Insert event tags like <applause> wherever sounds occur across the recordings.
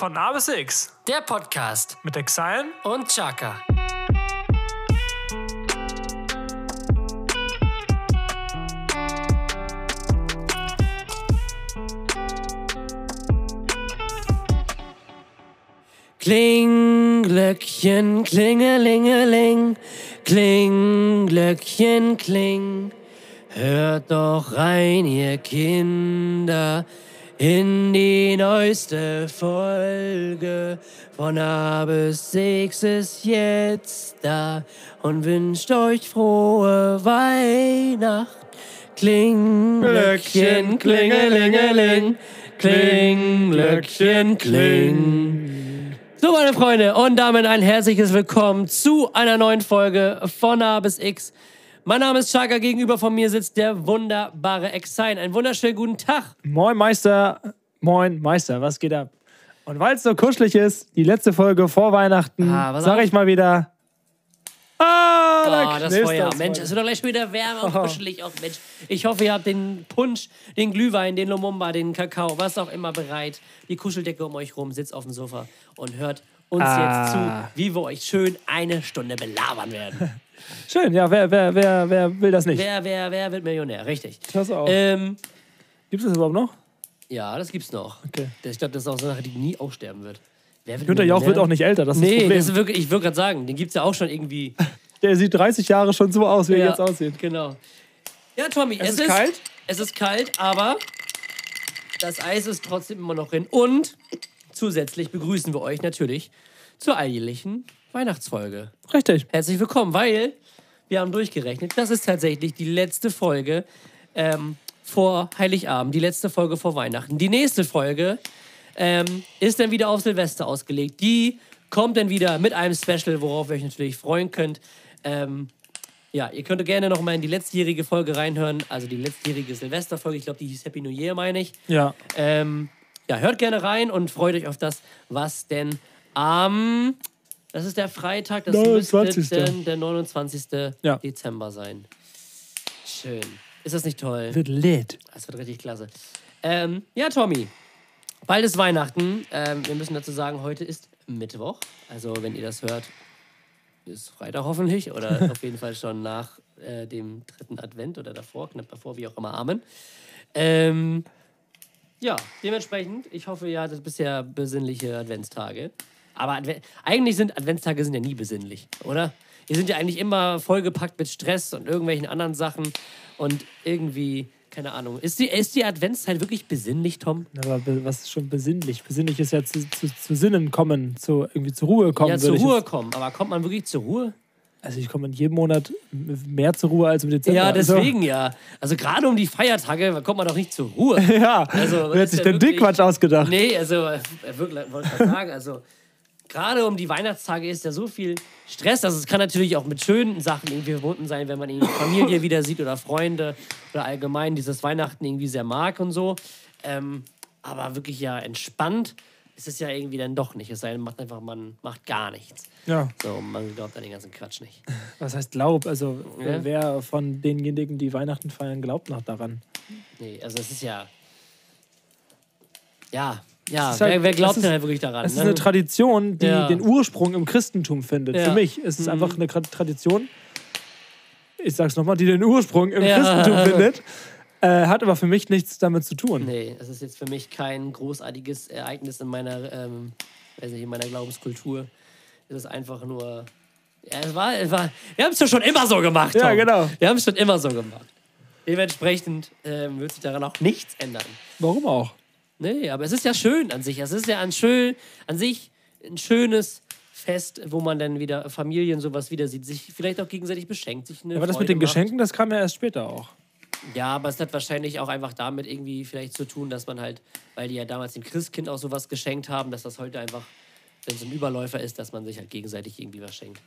Von A bis X Der Podcast. Mit Exile und Chaka. Kling, Glöckchen, klingelingeling, kling, Glöckchen, kling. Hört doch rein, ihr Kinder, in die neueste Folge von A bis Six ist jetzt da und wünscht euch frohe Weihnacht. Kling, Glöckchen, klingelingeling, kling, Glöckchen, kling. So, meine Freunde, und damit ein herzliches Willkommen zu einer neuen Folge von A bis X. Mein Name ist Chaka, gegenüber von mir sitzt der wunderbare Exine. Einen wunderschönen guten Tag. Moin Meister, moin Meister, was geht ab? Und weil es so kuschelig ist, die letzte Folge vor Weihnachten, Ah, pass sag auf. ich mal wieder. Ah, da Oh, das knistert's Feuer. mal. Mensch, es wird doch gleich wieder wärmer und kuschelig. Oh, Mensch. Ich hoffe, ihr habt den Punsch, den Glühwein, den Lumumba, den Kakao, was auch immer bereit. Die Kuscheldecke um euch rum, sitzt auf dem Sofa und hört uns Ah. jetzt zu, wie wir euch schön eine Stunde belabern werden. <laughs> Schön, ja, wer, wer, wer, wer will das nicht? wer, wer, wer wird Millionär? Richtig. Pass auf. Ähm, Gibt es das überhaupt noch? ja, das gibt's noch. Okay. Ich glaube, das ist auch so eine Sache, die nie aussterben wird. Wer wird Günter Jauch Millionär? wird auch nicht älter, das ist das Nee, Problem. das ist wirklich, ich würde gerade sagen, den gibt's ja auch schon irgendwie. <laughs> Der sieht 30 Jahre schon so aus, wie er jetzt aussieht. Genau. Ja, Tommy, es, ist kalt? Es ist kalt, aber das Eis ist trotzdem immer noch drin. Und zusätzlich begrüßen wir euch natürlich zur alljährlichen Weihnachtsfolge. Richtig. Herzlich willkommen, weil wir haben durchgerechnet, das ist tatsächlich die letzte Folge ähm, vor Heiligabend, die letzte Folge vor Weihnachten. Die nächste Folge ähm, ist dann wieder auf Silvester ausgelegt. Die kommt dann wieder mit einem Special, worauf ihr euch natürlich freuen könnt. Ähm, ja, ihr könnt gerne noch mal in die letztjährige Folge reinhören, also die letztjährige Silvesterfolge. Ich glaube, die hieß Happy New Year, meine ich. Ja. Ähm, ja, hört gerne rein und freut euch auf das, was denn am. Das ist der Freitag, das 29.. müsste der 29. Ja. Dezember sein. Schön. Ist das nicht toll? Wird lit. Das wird richtig klasse. Ähm, ja, Tommy. Bald ist Weihnachten. Ähm, wir müssen dazu sagen, heute ist Mittwoch. Also, wenn ihr das hört, ist Freitag hoffentlich. Oder <laughs> auf jeden Fall schon nach äh, dem dritten Advent oder davor, knapp davor, wie auch immer. Amen. Ähm, ja, dementsprechend, ich hoffe, ihr hattet bisher besinnliche Adventstage. Aber Adve eigentlich sind Adventstage sind ja nie besinnlich, oder? Die sind ja eigentlich immer vollgepackt mit Stress und irgendwelchen anderen Sachen. Und irgendwie, keine Ahnung. Ist die, ist die Adventszeit wirklich besinnlich, Tom? Aber be- was ist schon besinnlich? Besinnlich ist ja zu, zu, zu Sinnen kommen, zu, irgendwie zur Ruhe kommen. ja, zur Ruhe jetzt- kommen. Aber kommt man wirklich zur Ruhe? Also ich komme in jedem Monat mehr zur Ruhe als im Dezember. Ja, Also- deswegen ja. Also gerade um die Feiertage kommt man doch nicht zur Ruhe. <laughs> Ja, Also, wer hat sich denn wirklich- den Quatsch ausgedacht? Nee, also, äh, wirklich, wollte ich sagen, also, gerade um die Weihnachtstage ist ja so viel Stress. Also, es kann natürlich auch mit schönen Sachen irgendwie verbunden sein, wenn man irgendwie <laughs> Familie wieder sieht oder Freunde oder allgemein dieses Weihnachten irgendwie sehr mag und so. Ähm, aber wirklich ja entspannt ist es ja irgendwie dann doch nicht. Es sei denn, man macht einfach, man macht gar nichts. Ja, So, man glaubt an den ganzen Quatsch nicht. <laughs> was heißt Glaub? Also Ja. wer von denjenigen, die Weihnachten feiern, glaubt noch daran? Nee, also, es ist ja. Ja, ja, ist halt- wer, wer glaubt ist- denn halt wirklich daran? Es ist ne? eine Tradition, die Ja. den Ursprung im Christentum findet. Ja. Für mich ist es einfach eine Tra- Tradition, ich sag's nochmal, die den Ursprung im Ja. Christentum findet, äh, hat aber für mich nichts damit zu tun. Nee, es ist jetzt für mich kein großartiges Ereignis in meiner, ähm, weiß nicht, in meiner Glaubenskultur. Es ist einfach nur. Ja, es war, es war, wir haben es ja schon immer so gemacht. Ja, Tom. genau. Wir haben es schon immer so gemacht. Dementsprechend ähm, wird sich daran auch nichts ändern. Warum auch? Nee, aber es ist ja schön an sich. Es ist ja an, schön, an sich ein schönes Fest, wo man dann wieder Familien sowas wieder sieht, sich vielleicht auch gegenseitig beschenkt. Sich eine Aber das mit den macht. Geschenken, das kam ja erst später auch. Ja, aber es hat wahrscheinlich auch einfach damit irgendwie vielleicht zu tun, dass man halt, weil die ja damals dem Christkind auch sowas geschenkt haben, dass das heute einfach, wenn es ein Überläufer ist, dass man sich halt gegenseitig irgendwie was schenkt.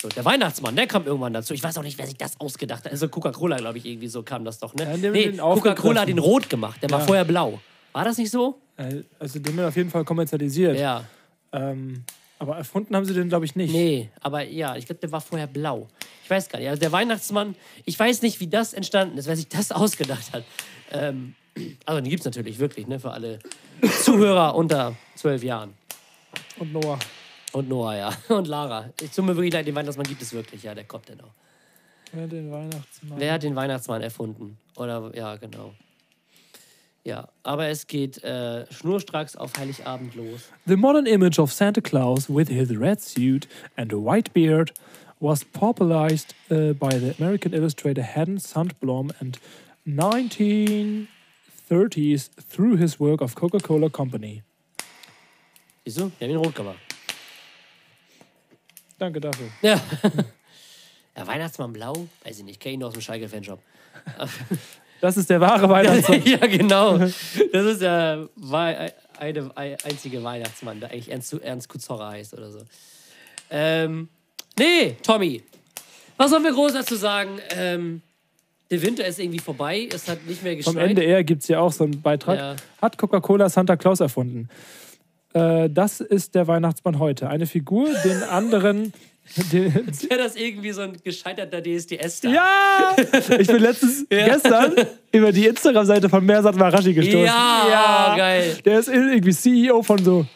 So, der Weihnachtsmann, der kam irgendwann dazu. Ich weiß auch nicht, wer sich das ausgedacht hat. Also Coca-Cola, glaube ich, irgendwie so kam das doch, ne? Ja, nee, Coca-Cola hat den rot gemacht. Der war Ja. vorher blau. War das nicht so? Äh, Also den wird auf jeden Fall kommerzialisiert. Ja. Ähm, aber erfunden haben sie den, glaube ich, nicht. Nee, aber ja, ich glaube, der war vorher blau. Ich weiß gar nicht. Also der Weihnachtsmann, ich weiß nicht, wie das entstanden ist, wer sich das <laughs> ausgedacht hat. Ähm, also den gibt es natürlich wirklich, ne, für alle Zuhörer unter zwölf Jahren. Und Noah. Und Noah, ja. <laughs> Und Lara. Ich tut mir wirklich leid, den Weihnachtsmann gibt es wirklich, ja, der kommt ja noch. Wer den Weihnachtsmann? Wer hat den Weihnachtsmann erfunden? Oder, ja, genau. Ja, aber es geht äh, schnurstracks auf Heiligabend los. The modern image of Santa Claus with his red suit and a white beard was popularized uh, by the American illustrator Haddon Sundblom and 1930s through his work of Coca-Cola Company. Du? Wir haben ihn rot gemacht. Danke dafür. <laughs> Ja. ja, Weihnachtsmann blau? Weiß ich nicht, kenne ihn nur aus dem Schalke-Fanshop. <laughs> Das ist der wahre Weihnachtsmann. <laughs> ja, genau. Das ist der eine ei- einzige Weihnachtsmann, der eigentlich Ernst, Ernst Kuzorra heißt oder so. Ähm, nee, Tommy. Was sollen wir groß dazu sagen? Ähm, der Winter ist irgendwie vorbei. Es hat nicht mehr Vom geschneit. NDR gibt es ja auch so einen Beitrag. Ja. Hat Coca-Cola Santa Claus erfunden? Äh, das ist der Weihnachtsmann heute. Eine Figur, den anderen. Den, <laughs> Wäre das irgendwie so ein gescheiterter DSDS-Star? ja! Ich bin letztens, <laughs> gestern, über die Instagram-Seite von Mersat Marashi gestoßen. Ja, geil. Der ist irgendwie CEO von so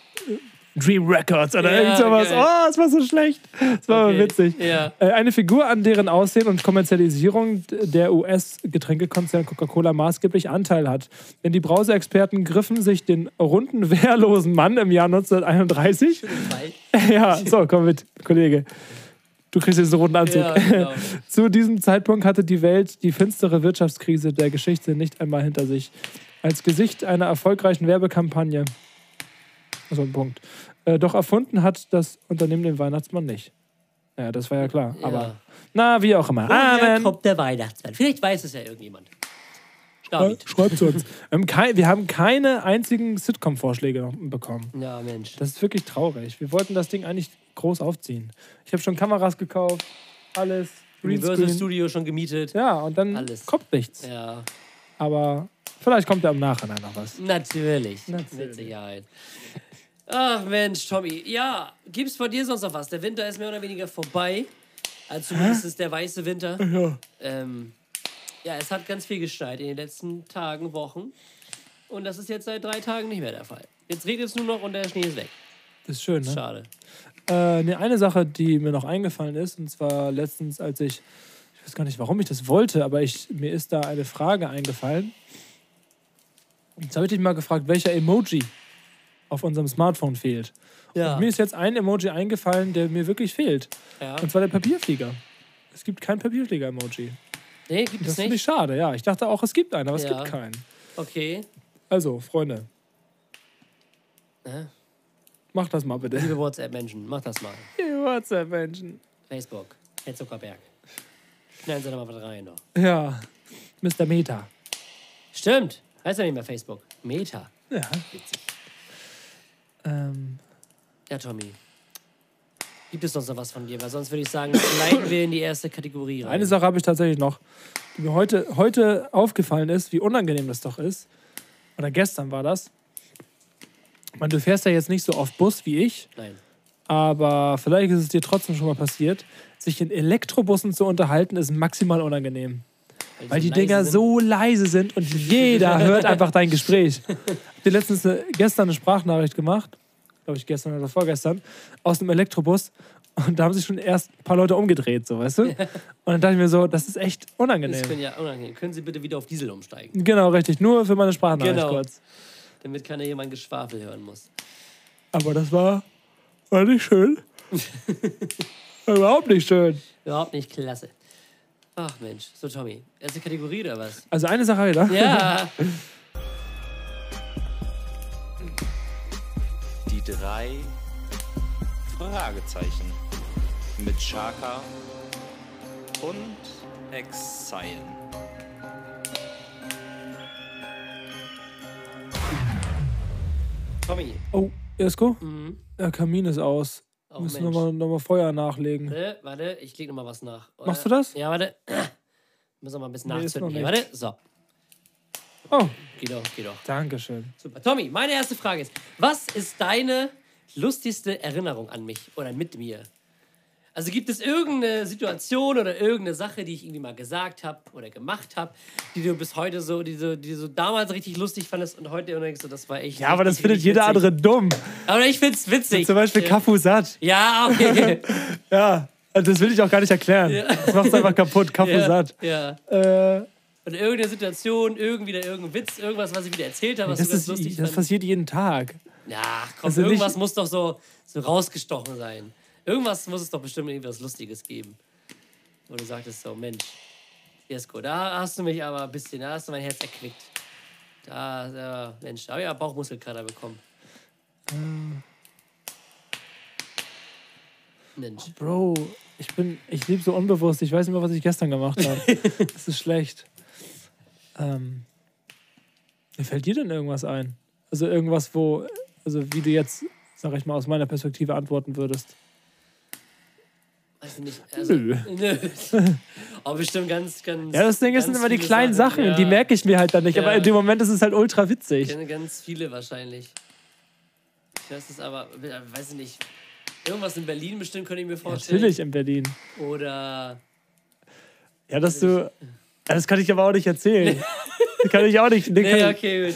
Dream Records oder Ja, irgend sowas. geil. Oh, das war so schlecht. Das war aber Okay, witzig. ja. Äh, Eine Figur, an deren Aussehen und Kommerzialisierung der US-Getränkekonzern Coca-Cola maßgeblich Anteil hat. Denn die Brauseexperten griffen sich den runden, wehrlosen Mann im Jahr 1931. <laughs> ja, so, komm mit, Kollege. Du kriegst jetzt einen roten Anzug. Ja, <laughs> genau. Zu diesem Zeitpunkt hatte die Welt die finstere Wirtschaftskrise der Geschichte nicht einmal hinter sich. Als Gesicht einer erfolgreichen Werbekampagne. So ein Punkt. Äh, doch erfunden hat das Unternehmen den Weihnachtsmann nicht. Ja, das war ja klar. Ja. Aber na, wie auch immer. Woher Amen. kommt der Weihnachtsmann? Vielleicht weiß es ja irgendjemand. Äh, David. Schreibt zu uns. Wir haben, kei- wir haben keine einzigen Sitcom-Vorschläge bekommen. Ja, Mensch. Das ist wirklich traurig. Wir wollten das Ding eigentlich groß aufziehen. Ich habe schon Kameras gekauft, alles, Universal Greenscreen. Studio schon gemietet. Ja, und dann Alles. kommt nichts. Ja, Aber vielleicht kommt ja im Nachhinein noch was. natürlich. Natürlich. Mit Sicherheit. Ach Mensch, Tommy. Ja, gibt's von dir sonst noch was? Der Winter ist mehr oder weniger vorbei. Also zumindest ist der weiße Winter. Ja. Ähm, ja, es hat ganz viel geschneit in den letzten Tagen, Wochen. Und das ist jetzt seit drei Tagen nicht mehr der Fall. Jetzt regnet es nur noch und der Schnee ist weg. Das ist schön, ne? Schade. Äh, ne, eine Sache, die mir noch eingefallen ist, und zwar letztens, als ich, ich weiß gar nicht, warum ich das wollte, aber ich, mir ist da eine Frage eingefallen. Jetzt habe ich dich mal gefragt, welcher Emoji auf unserem Smartphone fehlt. Ja. Und mir ist jetzt ein Emoji eingefallen, der mir wirklich fehlt. ja. Und zwar der Papierflieger. Es gibt kein Papierflieger-Emoji. Nee, gibt Das es finde ich nicht. schade, ja. Ich dachte auch, es gibt einen, aber es Ja. gibt keinen. Okay. Also, Freunde, Ja. macht das mal bitte. Liebe WhatsApp-Menschen, macht das mal. Die WhatsApp-Menschen. Facebook, Herr Zuckerberg. Knallen Sie da mal was rein noch. Ja, Mr. Meta. Stimmt. Heißt ja nicht mehr Facebook. Meta. Ja. Witzig. Ähm, Ja, Tommy. Gibt es sonst noch was von dir? Weil sonst würde ich sagen, <laughs> leiten wir in die erste Kategorie rein. Eine Sache habe ich tatsächlich noch, die mir heute, heute aufgefallen ist, wie unangenehm das doch ist. Oder gestern war das. Ich meine, du fährst ja jetzt nicht so oft Bus wie ich, Nein. aber vielleicht ist es dir trotzdem schon mal passiert. Sich in Elektrobussen zu unterhalten, ist maximal unangenehm. Weil die Dinger sind. so leise sind und <laughs> jeder hört einfach dein Gespräch. Ich habe dir letztens eine, gestern eine Sprachnachricht gemacht, glaube ich gestern oder vorgestern, aus einem Elektrobus. Und da haben sich schon erst ein paar Leute umgedreht, so weißt du? Und dann dachte ich mir so, das ist echt Das unangenehm. können ja unangenehm. Können Sie bitte wieder auf Diesel umsteigen, Genau, richtig. Nur für meine Sprachnachricht Genau. kurz. damit keiner mein Geschwafel hören muss. Aber das war, war nicht schön. <laughs> Überhaupt nicht schön. Überhaupt nicht klasse. Ach Mensch. So, Tommy. Erste Kategorie oder was? Also eine Sache wieder. Ja. <laughs> Die drei Fragezeichen mit Shaka und Exile. Tommy. Oh, Esko, Mhm. der Kamin ist aus. Oh, Müssen nochmal noch mal Feuer nachlegen. Warte, warte, ich leg noch mal was nach. Machst du das? Ja, warte. <clears throat> Müssen wir mal ein bisschen Nee, nachzünden. Warte, so. Oh, Geht doch, geht doch. Dankeschön. Super. Tommy, meine erste Frage ist: Was ist deine lustigste Erinnerung an mich oder mit mir? Also gibt es irgendeine Situation oder irgendeine Sache, die ich irgendwie mal gesagt habe oder gemacht habe, die du bis heute so, die so, die du so damals richtig lustig fandest und heute denkst, so, das war echt. Ja, aber das findet jeder witzig. andere dumm. Aber ich find's witzig. Zum Beispiel ja. Kafusat. Ja, okay. <laughs> Ja, also das will ich auch gar nicht erklären. Das macht einfach kaputt. <laughs> ja, Kafusat. ja. Äh, Und irgendeine Situation, irgendwie da irgendein Witz, irgendwas, was ich wieder erzählt habe, was das du ganz ist, lustig das fandest. passiert jeden Tag. Ja, komm, Also nicht- irgendwas muss doch so, so rausgestochen sein. Irgendwas muss es doch bestimmt irgendwas Lustiges geben. Wo du sagtest so, Mensch, Jesko, da hast du mich aber ein bisschen, da hast du mein Herz erquickt. Da, da Mensch, da habe ich ja Bauchmuskelkater bekommen. Mensch. Bro, ich bin, ich lebe so unbewusst. Ich weiß nicht mehr, was ich gestern gemacht habe. <laughs> das ist schlecht. Ähm, fällt dir denn irgendwas ein? Also irgendwas, wo, also wie du jetzt, sag ich mal, aus meiner Perspektive antworten würdest. Weiß ich. Also, Nö. nö. <laughs> Aber bestimmt ganz, ganz. Ja, das Ding ist, sind immer die kleinen Sachen, ja. die merke ich mir halt dann nicht. Aber Ja. in dem Moment ist es halt ultra Ich witzig. kenne ganz viele wahrscheinlich. Ich weiß es aber, weiß ich nicht. Irgendwas in Berlin bestimmt könnte ich mir vorstellen. Natürlich in Berlin. Oder. Ja, dass du. Das kann ich aber auch nicht erzählen. Das kann ich auch nicht. <laughs> Nee, kann okay, gut.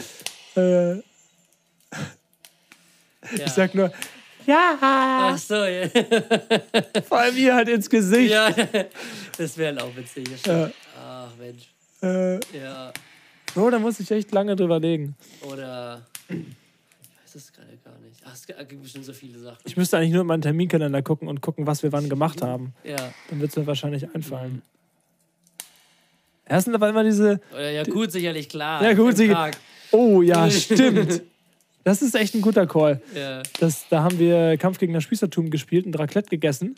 ich, äh, Ja. ich sag nur, ja, Ach so, ja. <laughs> vor allem hier halt ins Gesicht. ja <laughs> das wäre halt auch witzig. Ja. Ach, Mensch. Äh, Ja. Bro, da muss ich echt lange drüber legen. Oder. Ich weiß es gerade gar nicht. Ach, es gibt bestimmt so viele Sachen. Ich müsste eigentlich nur in meinen Terminkalender gucken und gucken, was wir wann gemacht haben. Ja. Dann wird es mir wahrscheinlich einfallen. Erst sind aber immer diese, Oder ja, gut, sicherlich, klar. Ja, gut, sicher- oh ja, stimmt. <laughs> Das ist echt ein guter Call. Ja. Das, da haben wir Kampf gegen das Spießertum gespielt und Raclette gegessen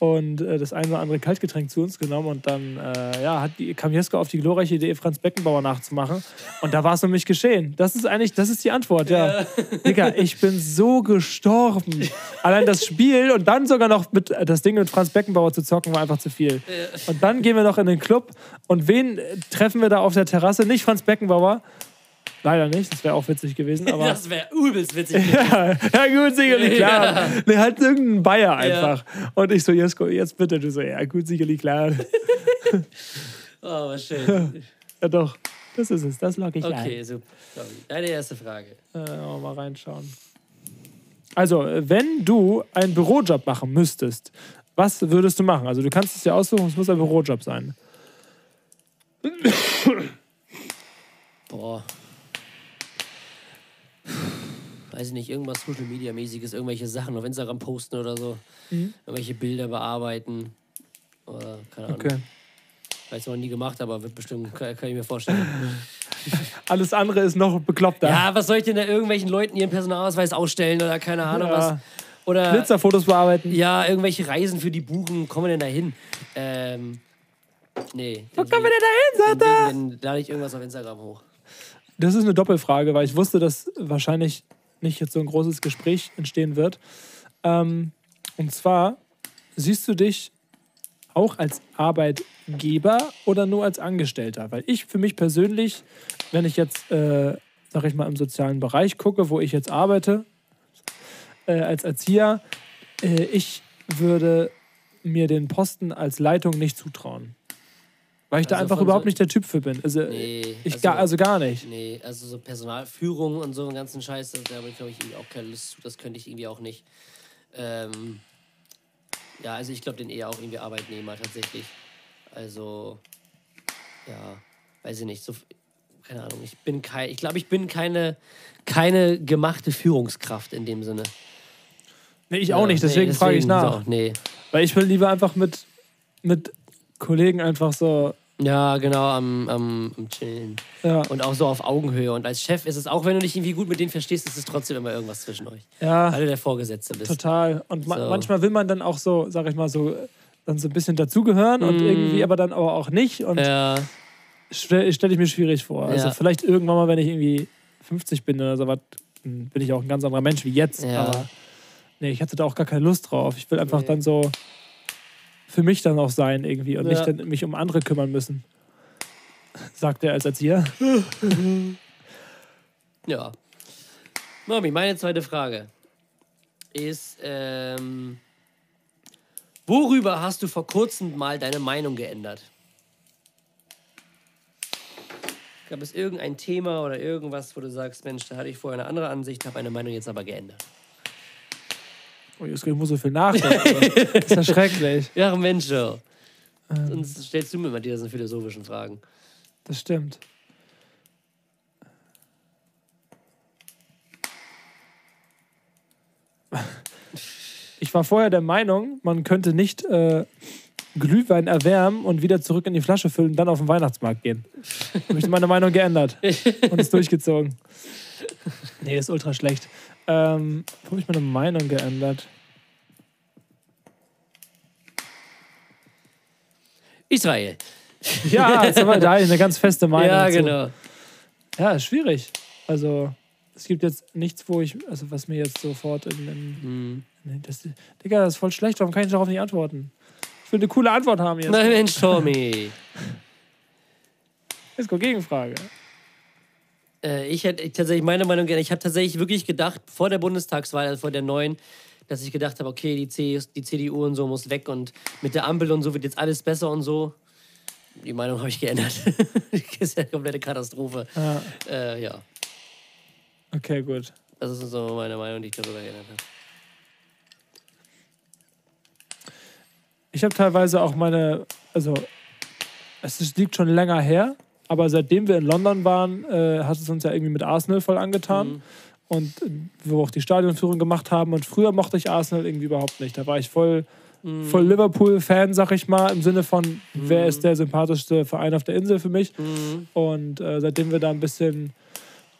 und äh, das ein oder andere Kaltgetränk zu uns genommen und dann äh, ja, hat die, kam Jesko auf die glorreiche Idee, Franz Beckenbauer nachzumachen und da war es um mich geschehen. Das ist eigentlich, das ist die Antwort, ja. Digga, ich bin so gestorben. <laughs> Allein das Spiel und dann sogar noch mit äh, das Ding mit Franz Beckenbauer zu zocken war einfach zu viel. Und dann gehen wir noch in den Club und wen äh, treffen wir da auf der Terrasse? Nicht Franz Beckenbauer. Leider nicht, das wäre auch witzig gewesen, <laughs> aber Das wäre übelst witzig. ja, <laughs> ja, gut, sicherlich, klar. Ja. Nee, halt irgendein Bayer einfach. Und ich so, Jesko, jetzt bitte. Du so, ja, gut, sicherlich, klar. <laughs> Oh, was schön. ja, doch. Das ist es, das lock ich Okay, super. Sorry. Deine erste Frage. ein. Äh, mal reinschauen. Also, wenn du einen Bürojob machen müsstest, was würdest du machen? Also, du kannst es ja aussuchen, es muss ein Bürojob sein. <coughs> Weiß ich nicht, irgendwas Social Media mäßiges, irgendwelche Sachen auf Instagram posten oder so. Mhm. Irgendwelche Bilder bearbeiten. Oder keine Ahnung. Okay. Weiß noch nie gemacht, aber wird bestimmt, kann, kann ich mir vorstellen. <laughs> Alles andere ist noch bekloppter. ja, was soll ich denn da irgendwelchen Leuten ihren Personalausweis ausstellen oder keine Ahnung Ja. was? Oder Blitzerfotos bearbeiten. ja, irgendwelche Reisen für die buchen, kommen wir denn da hin? Ähm, nee. Wo kommen wir denn da hin, sagt er? Dann lade ich irgendwas auf Instagram hoch. Das ist eine Doppelfrage, weil ich wusste, dass wahrscheinlich nicht jetzt so ein großes Gespräch entstehen wird. Ähm, und zwar, siehst du dich auch als Arbeitgeber oder nur als Angestellter? Weil ich für mich persönlich, wenn ich jetzt, äh, sag ich mal, im sozialen Bereich gucke, wo ich jetzt arbeite, äh, als Erzieher, äh, ich würde mir den Posten als Leitung nicht zutrauen. Weil ich da Also einfach von überhaupt so- nicht der Typ für bin. Also, Nee, ich also- gar, also gar nicht. Nee, also so Personalführung und so einen ganzen Scheiß, da habe ich, glaube ich, irgendwie auch keine Lust zu. Das könnte ich irgendwie auch nicht. Ähm, ja, also ich glaube, den eher auch irgendwie Arbeitnehmer tatsächlich. Also, ja, weiß ich nicht. So, keine Ahnung. Ich bin kein, ich glaube, ich bin keine, keine gemachte Führungskraft in dem Sinne. Nee, ich auch nicht, deswegen, nee, frage ich nach. So, nee. Weil ich will lieber einfach mit, mit Kollegen einfach so, Ja, genau, am, am, am Chillen. ja, Und auch so auf Augenhöhe. Und als Chef ist es, auch wenn du nicht irgendwie gut mit denen verstehst, ist es trotzdem immer irgendwas zwischen euch. ja, Weil du der Vorgesetzte bist. total. Und ma So. manchmal will man dann auch so, sag ich mal, so dann so ein bisschen dazugehören und irgendwie aber dann aber auch nicht. Und Mm. Ja, stelle stell ich mir schwierig vor. Also Ja. vielleicht irgendwann mal, wenn ich irgendwie 50 bin oder so was, dann bin ich auch ein ganz anderer Mensch wie jetzt. Ja. Aber nee, ich hatte da auch gar keine Lust drauf. Ich will einfach Nee. dann so für mich dann auch sein irgendwie und Ja. nicht dann mich um andere kümmern müssen. Sagt er als Erzieher. <laughs> ja. Mami, meine zweite Frage ist, ähm, Worüber hast du vor kurzem mal deine Meinung geändert? Gab es irgendein Thema oder irgendwas, wo du sagst, Mensch, da hatte ich vorher eine andere Ansicht, habe meine Meinung jetzt aber geändert? Oh, jetzt ich muss so viel nachdenken. das ist ja <laughs> schrecklich. Ja, Mensch, ja. Sonst stellst du mir mal diese philosophischen Fragen. Das stimmt. Ich war vorher der Meinung, man könnte nicht äh, Glühwein erwärmen und wieder zurück in die Flasche füllen und dann auf den Weihnachtsmarkt gehen. Habe ich meine Meinung geändert und ist durchgezogen. <laughs> Nee, ist ultra schlecht. Ähm, wo habe ich meine Meinung geändert? Israel. Ja, <laughs> jetzt haben wir da eine ganz feste Meinung. ja, dazu. genau. Ja, ist schwierig. Also, es gibt jetzt nichts, wo ich, also was mir jetzt sofort in, in, Hm. in das, Digga, das ist voll schlecht, warum kann ich darauf nicht antworten? Ich will eine coole Antwort haben jetzt. Na Mensch, Tommy. <laughs> Jetzt kommt Gegenfrage. Äh, ich hätte ich tatsächlich meine Meinung gerne. Ich habe tatsächlich wirklich gedacht, vor der Bundestagswahl, also vor der neuen, dass ich gedacht habe, okay, die, C, die CDU und so muss weg und mit der Ampel und so wird jetzt alles besser und so. Die Meinung habe ich geändert. <laughs> das ist ja eine komplette Katastrophe. Ja, Äh, ja, okay, gut. das ist so meine Meinung, die ich darüber geändert habe. Ich habe teilweise auch meine, also es liegt schon länger her, aber seitdem wir in London waren, äh, hat es uns ja irgendwie mit Arsenal voll angetan. Mhm. Und äh, wir auch die Stadionführung gemacht haben. Und früher mochte ich Arsenal irgendwie überhaupt nicht. Da war ich voll, Mhm. voll Liverpool-Fan, sag ich mal, im Sinne von, wer ist der sympathischste Verein auf der Insel für mich. Mhm. Und äh, seitdem wir da ein bisschen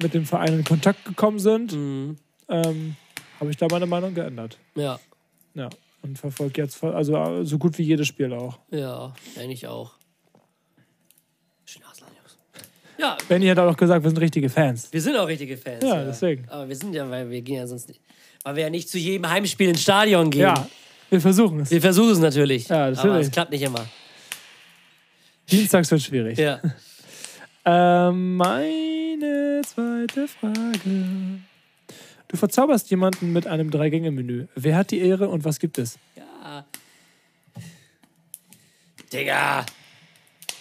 mit dem Verein in Kontakt gekommen sind, Mhm. ähm, habe ich da meine Meinung geändert. Ja, Ja. Und verfolge jetzt voll, also äh, so gut wie jedes Spiel auch. ja, eigentlich auch. Schön Arsenal, Jungs. Ja, Benny hat auch gesagt, wir sind richtige Fans. wir sind auch richtige Fans. Ja, deswegen. Aber wir sind ja, weil wir gehen ja sonst nicht. Weil wir ja nicht zu jedem Heimspiel ins Stadion gehen. Ja, wir versuchen es. Wir versuchen es natürlich. Ja, Aber natürlich. es klappt nicht immer. Dienstags wird schwierig. Ja. <laughs> Ähm, meine zweite Frage. Du verzauberst jemanden mit einem Drei-Gänge-Menü. Wer hat die Ehre und was gibt es? ja. Digga.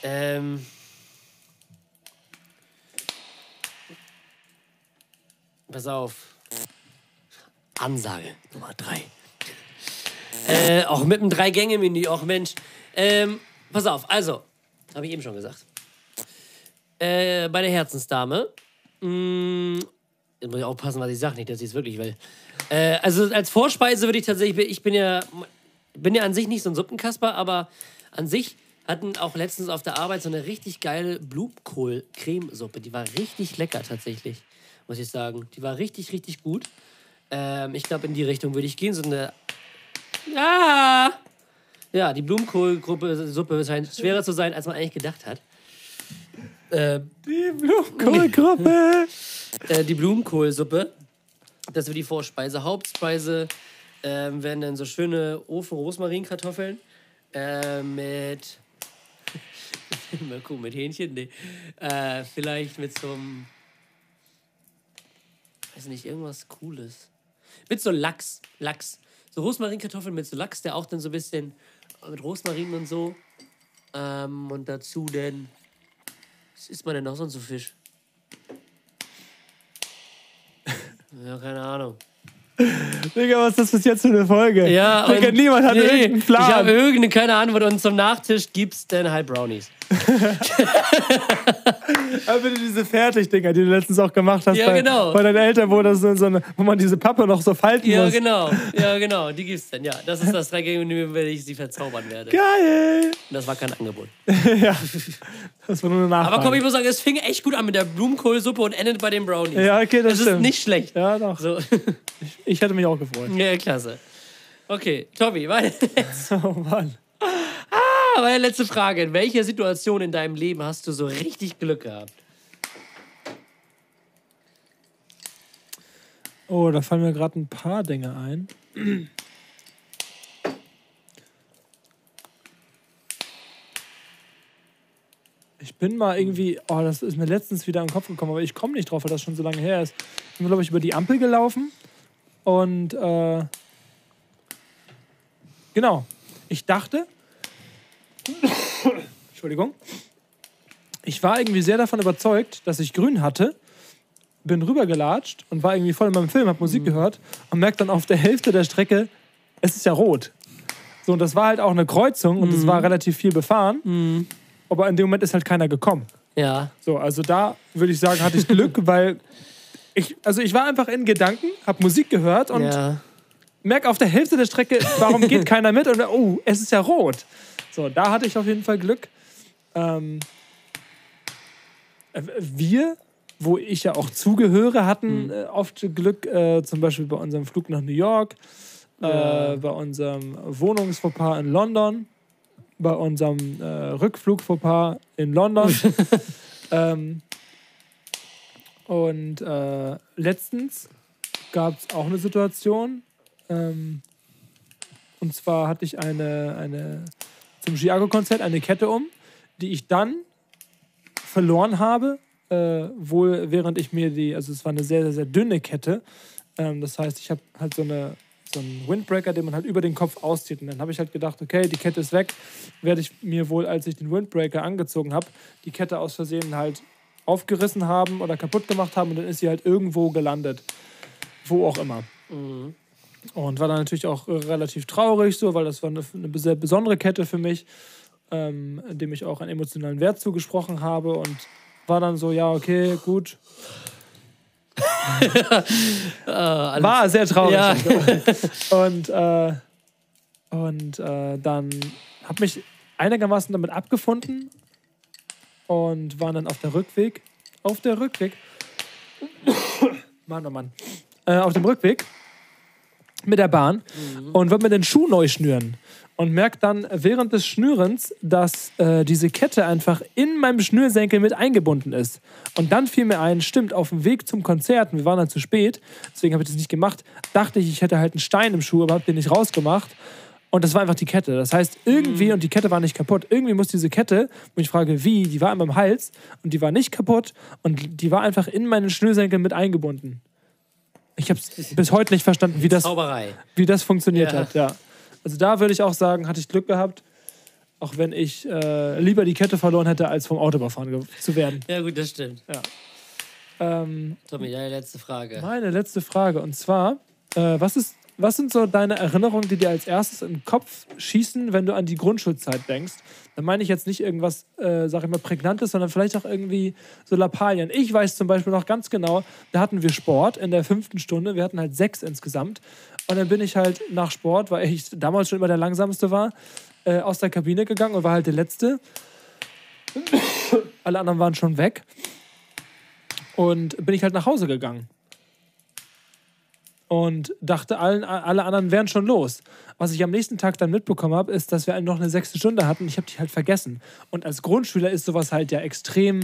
Ähm. Pass auf. Ansage Nummer drei. Äh, auch mit einem Drei-Gänge-Menü, auch Mensch. Ähm, pass auf, also, habe ich eben schon gesagt. Äh, bei der Herzensdame. Mh, jetzt muss ich aufpassen, was ich sage, nicht, dass ich es wirklich will. Äh, also als Vorspeise würde ich tatsächlich, ich bin ja, bin ja an sich nicht so ein Suppenkasper, aber an sich hatten auch letztens auf der Arbeit so eine richtig geile Blumenkohl-Cremesuppe. Die war richtig lecker tatsächlich, muss ich sagen. Die war richtig, richtig gut. Ähm, ich glaube, in die Richtung würde ich gehen. So eine. Ja! Ja, die Blumenkohlgruppe Suppe scheint schwerer zu sein, als man eigentlich gedacht hat. Ähm, Die Blumenkohlgruppe. <laughs> äh, die Blumenkohlsuppe. Das wird die Vorspeise. Hauptspeise ähm, werden dann so schöne Ofen-Rosmarinkartoffeln äh, mit. <laughs> Mal gucken, mit Hähnchen? Nee. Äh, vielleicht mit so einem. Weiß nicht, irgendwas Cooles. Mit so Lachs. Lachs. So Rosmarinkartoffeln mit so Lachs, der auch dann so ein bisschen mit Rosmarin und so. Ähm, und dazu dann. Was isst man denn noch sonst so Fisch? <laughs> Ja, keine Ahnung. Digga, was ist das bis jetzt für eine Folge? Ja, Digga, und- niemand hat nee, irgendeinen Plan. Ich habe irgendeine keine Antwort und zum Nachtisch gibt's dann halt Brownies. <laughs> Aber bitte diese Fertigdinger, die du letztens auch gemacht hast Ja, bei, genau. bei deinen Eltern, wo, das so, eine, wo man diese Pappe noch so falten Ja, muss. genau. <laughs> Ja, genau. Die gibt's dann. Ja, das ist das Drei-Gänge-Menü, wenn ich sie verzaubern werde. Geil! Und das war kein Angebot. <laughs> ja, das war nur eine Nachfrage. Aber komm, ich muss sagen, es fing echt gut an mit der Blumenkohlsuppe und endet bei den Brownies. ja, okay, das, Das ist stimmt. nicht schlecht. Ja, doch. So. Ich hätte mich auch gefreut. ja, klasse. Okay, Tobi, meine, Oh Mann. Meine letzte Frage. In welcher Situation in deinem Leben hast du so richtig Glück gehabt? Oh, da fallen mir gerade ein paar Dinge ein. Ich bin mal irgendwie, oh, das ist mir letztens wieder in den Kopf gekommen, aber ich komme nicht drauf, weil das schon so lange her ist. Ich bin, glaube ich, über die Ampel gelaufen und äh, genau. ich dachte, Entschuldigung, ich war irgendwie sehr davon überzeugt, dass ich grün hatte, bin rübergelatscht und war irgendwie voll in meinem Film, hab Musik gehört und merkt dann auf der Hälfte der Strecke, es ist ja rot. So, und das war halt auch eine Kreuzung und es war relativ viel befahren. Aber in dem Moment ist halt keiner gekommen. Ja. So, also da würde ich sagen, hatte ich Glück, <laughs> weil ich, also ich war einfach in Gedanken, habe Musik gehört und ja. merke auf der Hälfte der Strecke, warum geht <laughs> keiner mit? Und oh, es ist ja rot. So, da hatte ich auf jeden Fall Glück. Ähm, äh, wir, wo ich ja auch zugehöre, hatten äh, oft Glück, äh, zum Beispiel bei unserem Flug nach New York, äh, bei unserem Wohnungsfauxpas in London, bei unserem äh, Rückflugfauxpas in London. <laughs> ähm, und äh, letztens gab es auch eine Situation. Ähm, und zwar hatte ich eine, eine zum Chiago-Konzert eine Kette um, die ich dann verloren habe. Äh, wohl während ich mir die, also es war eine sehr, sehr, sehr dünne Kette. Ähm, das heißt, ich habe halt so, eine, so einen Windbreaker, den man halt über den Kopf auszieht. Und dann habe ich halt gedacht, okay, die Kette ist weg. Werde ich mir wohl, als ich den Windbreaker angezogen habe, die Kette aus Versehen halt aufgerissen haben oder kaputt gemacht haben und dann ist sie halt irgendwo gelandet. Wo auch immer. Und war dann natürlich auch äh, relativ traurig, so, weil das war eine, eine sehr besondere Kette für mich, ähm, dem ich auch einen emotionalen Wert zugesprochen habe und war dann so, ja, okay, gut. <laughs> war sehr traurig. Ja. <laughs> Und, äh, und äh, dann habe mich einigermaßen damit abgefunden und war dann auf der Rückweg. Auf der Rückweg. <coughs> Mann, oh Mann. Äh, auf dem Rückweg mit der Bahn und wollte mir den Schuh neu schnüren. Und merkt dann während des Schnürens, dass äh, diese Kette einfach in meinem Schnürsenkel mit eingebunden ist. Und dann fiel mir ein, stimmt, auf dem Weg zum Konzert, wir waren dann zu spät, deswegen habe ich das nicht gemacht, dachte ich, ich hätte halt einen Stein im Schuh, aber habe den nicht rausgemacht. Und das war einfach die Kette. Das heißt, irgendwie, und die Kette war nicht kaputt, irgendwie muss diese Kette, wo ich frage, wie, die war in meinem Hals und die war nicht kaputt und die war einfach in meinen Schnürsenkel mit eingebunden. Ich habe es bis heute nicht verstanden, wie das, Zauberei. wie das funktioniert Ja. hat. Ja. Also da würde ich auch sagen, hatte ich Glück gehabt, auch wenn ich äh, lieber die Kette verloren hätte, als vom Auto überfahren zu werden. Ja, gut, das stimmt. Ähm, Tommy, deine letzte Frage. meine letzte Frage und zwar, äh, was, ist, was sind so deine Erinnerungen, die dir als erstes den Kopf schießen, wenn du an die Grundschulzeit denkst? Da meine ich jetzt nicht irgendwas, äh, sag ich mal, Prägnantes, sondern vielleicht auch irgendwie so Lappalien. Ich weiß zum Beispiel noch ganz genau, da hatten wir Sport in der fünften Stunde. Wir hatten halt sechs insgesamt. Und dann bin ich halt nach Sport, weil ich damals schon immer der Langsamste war, äh, aus der Kabine gegangen und war halt der Letzte. Alle anderen waren schon weg. Und bin ich halt nach Hause gegangen und dachte, allen, alle anderen wären schon los. Was ich am nächsten Tag dann mitbekommen habe, ist, dass wir noch eine sechste Stunde hatten. Ich habe die halt vergessen. Und als Grundschüler ist sowas halt ja extrem.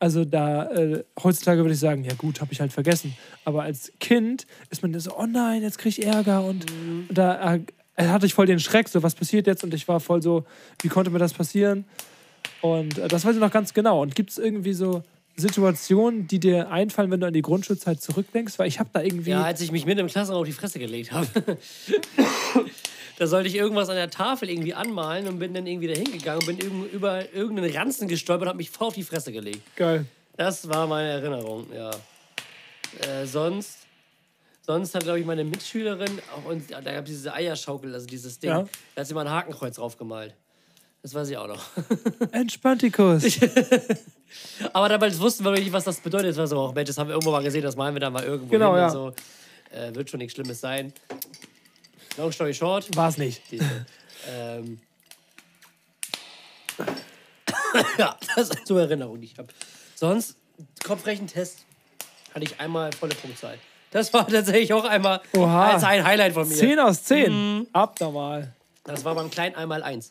Also da, äh, heutzutage würde ich sagen, ja gut, habe ich halt vergessen. Aber als Kind ist man so, oh nein, jetzt kriege ich Ärger. Und da äh, hatte ich voll den Schreck, so was passiert jetzt? Und ich war voll so, wie konnte mir das passieren? Und äh, das weiß ich noch ganz genau. Und gibt es irgendwie so Situationen, die dir einfallen, wenn du an die Grundschulzeit zurückdenkst? Weil ich habe da irgendwie. Ja, als ich mich mitten im Klassenraum auf die Fresse gelegt habe. <laughs> da sollte ich irgendwas an der Tafel irgendwie anmalen und bin dann irgendwie da hingegangen, bin über irgendeinen Ranzen gestolpert und habe mich voll auf die Fresse gelegt. Geil. Das war meine Erinnerung, ja. Äh, sonst, sonst hat, glaube ich, meine Mitschülerin, auch, und da gab es diese Eierschaukel, also dieses Ding, Ja. da hat sie mal ein Hakenkreuz draufgemalt. Das weiß ich auch noch. Entspanntikus. <laughs> Aber damals wussten wir nicht, was das bedeutet. Es war so, oh Mensch, das haben wir irgendwo mal gesehen, das malen wir da mal irgendwo Genau, ja. so. Äh, wird schon nichts Schlimmes sein. Long story short. War es nicht. Siehste. ähm. <coughs> ja, das ist so Erinnerung, die ich habe. Sonst, Kopfrechentest hatte ich einmal volle Punktzahl. Das war tatsächlich auch einmal Oha. als ein Highlight von mir. 10 aus 10. Mhm. Abnormal. Das war beim kleinen einmal eins.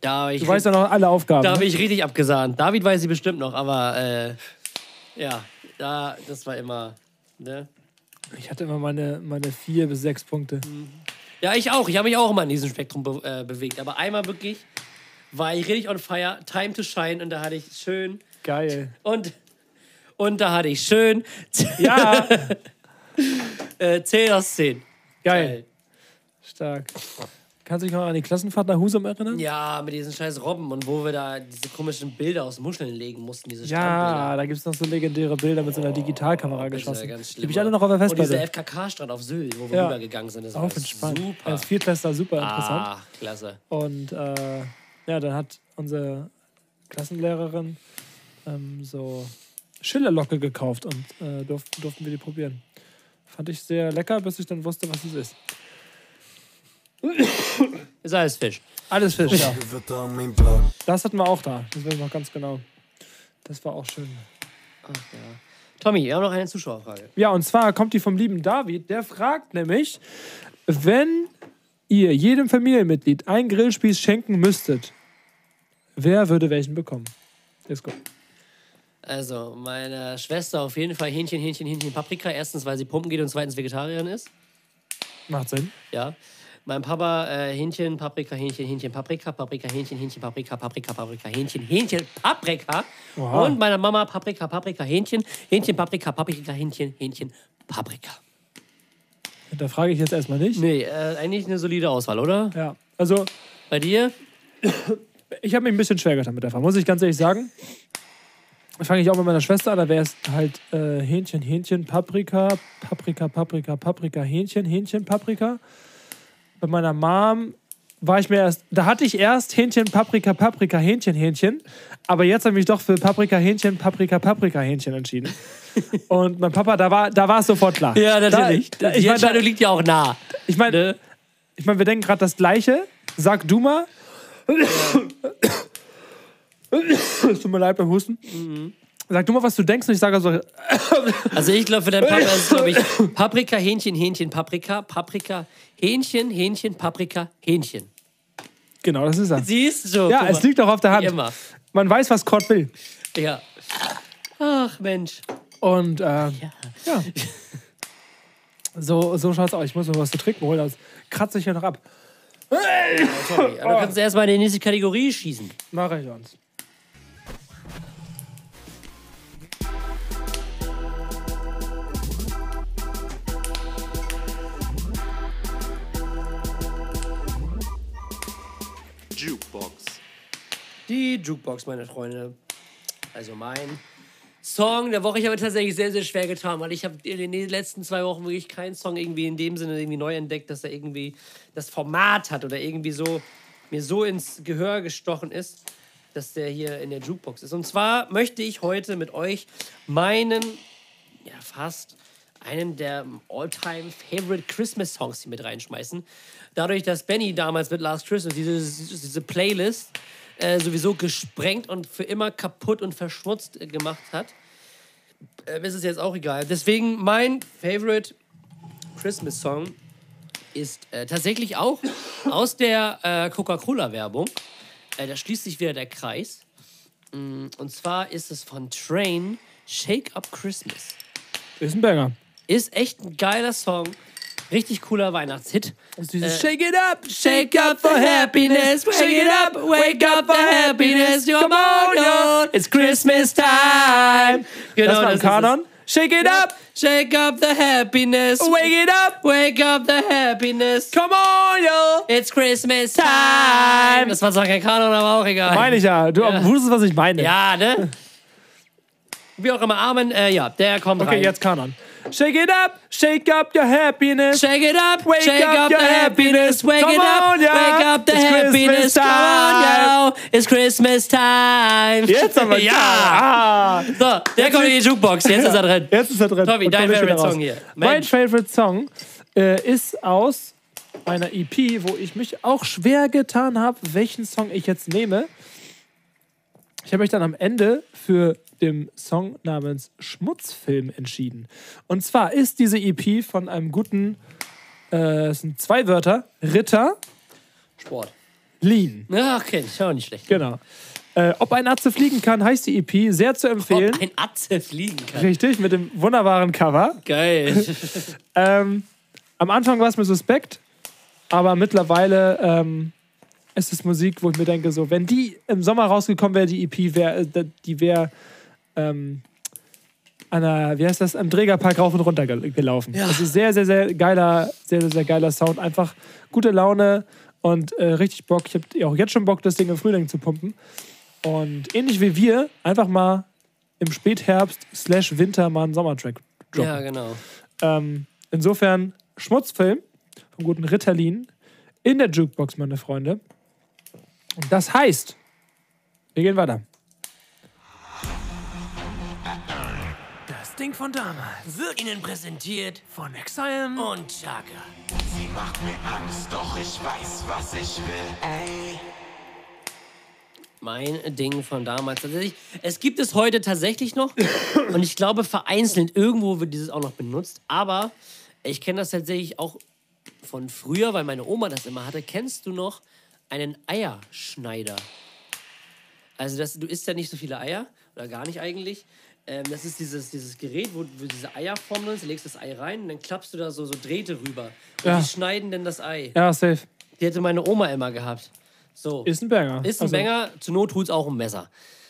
Da habe ich, Du weißt ja noch alle Aufgaben. da habe ne? ich richtig abgesahnt. David weiß sie bestimmt noch, aber äh, ja, da, das war immer. Ne? Ich hatte immer meine, meine 4 bis 6 Punkte. Ja, ich auch. Ich habe mich auch immer in diesem Spektrum be äh, bewegt. Aber einmal wirklich war ich richtig on fire, time to shine und da hatte ich schön Geil. und und da hatte ich schön <laughs> Ja, äh, 10 aus 10. geil. Stark. Kannst du dich noch an die Klassenfahrt nach Husum erinnern? Ja, mit diesen scheiß Robben und wo wir da diese komischen Bilder aus Muscheln legen mussten, diese Ja, da gibt es noch so legendäre Bilder mit so einer Digitalkamera Das ist ja geschossen. ganz Die schlimm. habe ich alle noch auf der Und dieser Festplatte. FKK-Strand auf Sylt, wo wir Ja. rübergegangen sind. Das war entspannt. super. Als Viertklässler super interessant. Ah, klasse. Und äh, ja, dann hat unsere Klassenlehrerin ähm, so Schillerlocke gekauft und äh, durften, durften wir die probieren. Fand ich sehr lecker, bis ich dann wusste, was es ist. Ist alles Fisch. Alles Fisch, ja. Das hatten wir auch da. Das weiß ich noch ganz genau. Das war auch schön. Tommy, wir haben noch eine Zuschauerfrage. Ja, und zwar kommt die vom lieben David. Der fragt nämlich, wenn ihr jedem Familienmitglied einen Grillspieß schenken müsstet, wer würde welchen bekommen? Let's go. Also, meine Schwester auf jeden Fall Hähnchen, Hähnchen, Hähnchen, Paprika. Erstens, weil sie pumpen geht und zweitens Vegetarierin ist. Macht Sinn. Ja. Mein Papa äh, Hähnchen, Paprika, Hähnchen, Hähnchen, Paprika, Paprika, Hähnchen, Hähnchen, Paprika, Paprika, Paprika, Hähnchen, Hähnchen, Paprika. Oha. Und meine Mama Paprika, Paprika, Hähnchen, Hähnchen, Paprika, Paprika, Hähnchen, Hähnchen, Paprika. Da frage ich jetzt erstmal nicht. Nee, äh, eigentlich eine solide Auswahl, oder? Ja, also Bei dir? ich habe mich ein bisschen schwer getan mit der Frage, muss ich ganz ehrlich sagen. Fange ich auch mit meiner Schwester an, da wäre es halt äh, Hähnchen, Hähnchen, Paprika, Paprika, Paprika, Paprika, Hähnchen, Hähnchen, Paprika. Bei meiner Mom war ich mir erst, da hatte ich erst Hähnchen, Paprika, Paprika, Hähnchen, Hähnchen. Aber jetzt habe ich mich doch für Paprika, Hähnchen, Paprika, Paprika, Hähnchen entschieden. <laughs> Und mein Papa, da war, da war es sofort klar. Ja, natürlich. Da, Die ich meine, Entscheidung da, liegt ja auch nah. ich meine, Ne? ich mein, wir denken gerade das Gleiche. Sag du mal. <coughs> Es tut mir leid beim Husten. Sag du mal, was du denkst und ich sage so, <coughs> Also ich glaube, für deinen Papa ist es, glaube ich, <coughs> Paprika, Hähnchen, Hähnchen, Paprika, Paprika, Hähnchen, Hähnchen, Paprika, Hähnchen. genau, das ist er. Siehst du? Ja, es liegt auch auf der Hand. immer. Man weiß, was Kurt will. Ja. Ach, Mensch. Und äh, ja. So, so schaut's aus. Ich muss mir was zu trinken holen, das kratze ich ja noch ab. Tommy, aber du kannst erstmal in die nächste Kategorie schießen. Mache ich uns. Die Jukebox, meine Freunde. Also mein Song der Woche. Ich habe tatsächlich sehr, sehr schwer getan, weil ich habe in den letzten zwei Wochen wirklich keinen Song irgendwie in dem Sinne irgendwie neu entdeckt, dass er irgendwie das Format hat oder irgendwie so mir so ins Gehör gestochen ist, dass der hier in der Jukebox ist. Und zwar möchte ich heute mit euch meinen, ja fast einen der all-time favorite Christmas Songs hier mit reinschmeißen. Dadurch, dass Benny damals mit Last Christmas diese, diese Playlist äh, sowieso gesprengt und für immer kaputt und verschmutzt äh, gemacht hat, äh, ist es jetzt auch egal. Deswegen mein favorite Christmas Song ist äh, tatsächlich auch aus der äh, Coca-Cola-Werbung. Äh, da schließt sich wieder der Kreis. Mm, Und zwar ist es von Train Shake Up Christmas. Ist ein Banger. Ist echt ein geiler Song. Richtig cooler Weihnachtshit. dieses Äh, Shake it up, Shake up for happiness, wake it up, wake up for happiness, come on, on, it's Christmas time. Genau, das war im Kanon. Shake it up, Shake up the happiness, wake it up, wake up the happiness, come on, yo. it's Christmas time. Das war zwar kein Kanon, aber auch egal. Meine ich ja. Du Ja. wusstest, was ich meine. Ja, ne? Wie auch immer, Armen, äh, ja, der kommt Okay, rein. jetzt Kanon. Shake it up, shake up your happiness. Shake it up, Wake shake up up, your the happiness, happiness. wake Come it up, on, yeah. wake up the It's happiness, Christmas come on, yo, it's Christmas time. Jetzt aber <laughs> ja. Ah. So, der kommt in die Jukebox, jetzt ist er drin. <laughs> Jetzt ist er drin. Und dein Favorite. Song hier. Mein Mensch. Favorite Song äh, ist aus einer EP, wo ich mich auch schwer getan habe, welchen Song ich jetzt nehme. Ich habe mich dann am Ende für den Song namens Schmutzfilm entschieden. Und zwar ist diese EP von einem guten, äh, es sind zwei Wörter, Ritter Sport. Lean. Ja, okay, ist auch nicht schlecht. Genau. Äh, Ob ein Atze fliegen kann, heißt die EP, sehr zu empfehlen. Ob ein Atze fliegen kann. Richtig, mit dem wunderbaren Cover. Geil. <laughs> Ähm, am Anfang war es mir suspekt, aber mittlerweile ähm, ist es Musik, wo ich mir denke, so, wenn die im Sommer rausgekommen wäre, die EP, wär, äh, die wäre ähm, an einer, wie heißt das, am Trägerpark rauf und runter gel gelaufen. Ja. Das ist sehr, sehr, sehr geiler, sehr, sehr, sehr geiler Sound. Einfach gute Laune Und äh, richtig Bock. Ich habe auch jetzt schon Bock, das Ding im Frühling zu pumpen. Und ähnlich wie wir, einfach mal im Spätherbst slash Winter mal einen Sommertrack droppen. Ja, genau. Ähm, insofern Schmutzfilm vom guten Ritalin in der Jukebox, meine Freunde. Und das heißt, wir gehen weiter. Ding von damals wird Ihnen präsentiert von Exile und Chaka. Sie macht mir Angst, doch ich weiß, was ich will. Ey. Mein Ding von damals. Tatsächlich, es gibt es heute tatsächlich noch. <coughs> Und ich glaube, vereinzelt irgendwo wird dieses auch noch benutzt. Aber ich kenne das tatsächlich auch von früher, weil meine Oma das immer hatte. Kennst du noch einen Eierschneider? Also das, du isst ja nicht so viele Eier, oder gar nicht eigentlich. Ähm, das ist dieses, dieses Gerät, wo, wo diese Eierform drin ist. Du legst das Ei rein und dann klappst du da so, so Drähte rüber. Und Ja. die schneiden dann das Ei. Ja, safe. Die hätte meine Oma immer gehabt. So. Ist ein Banger. Ist ein Also, Banger, zur Not tut's auch ein Messer.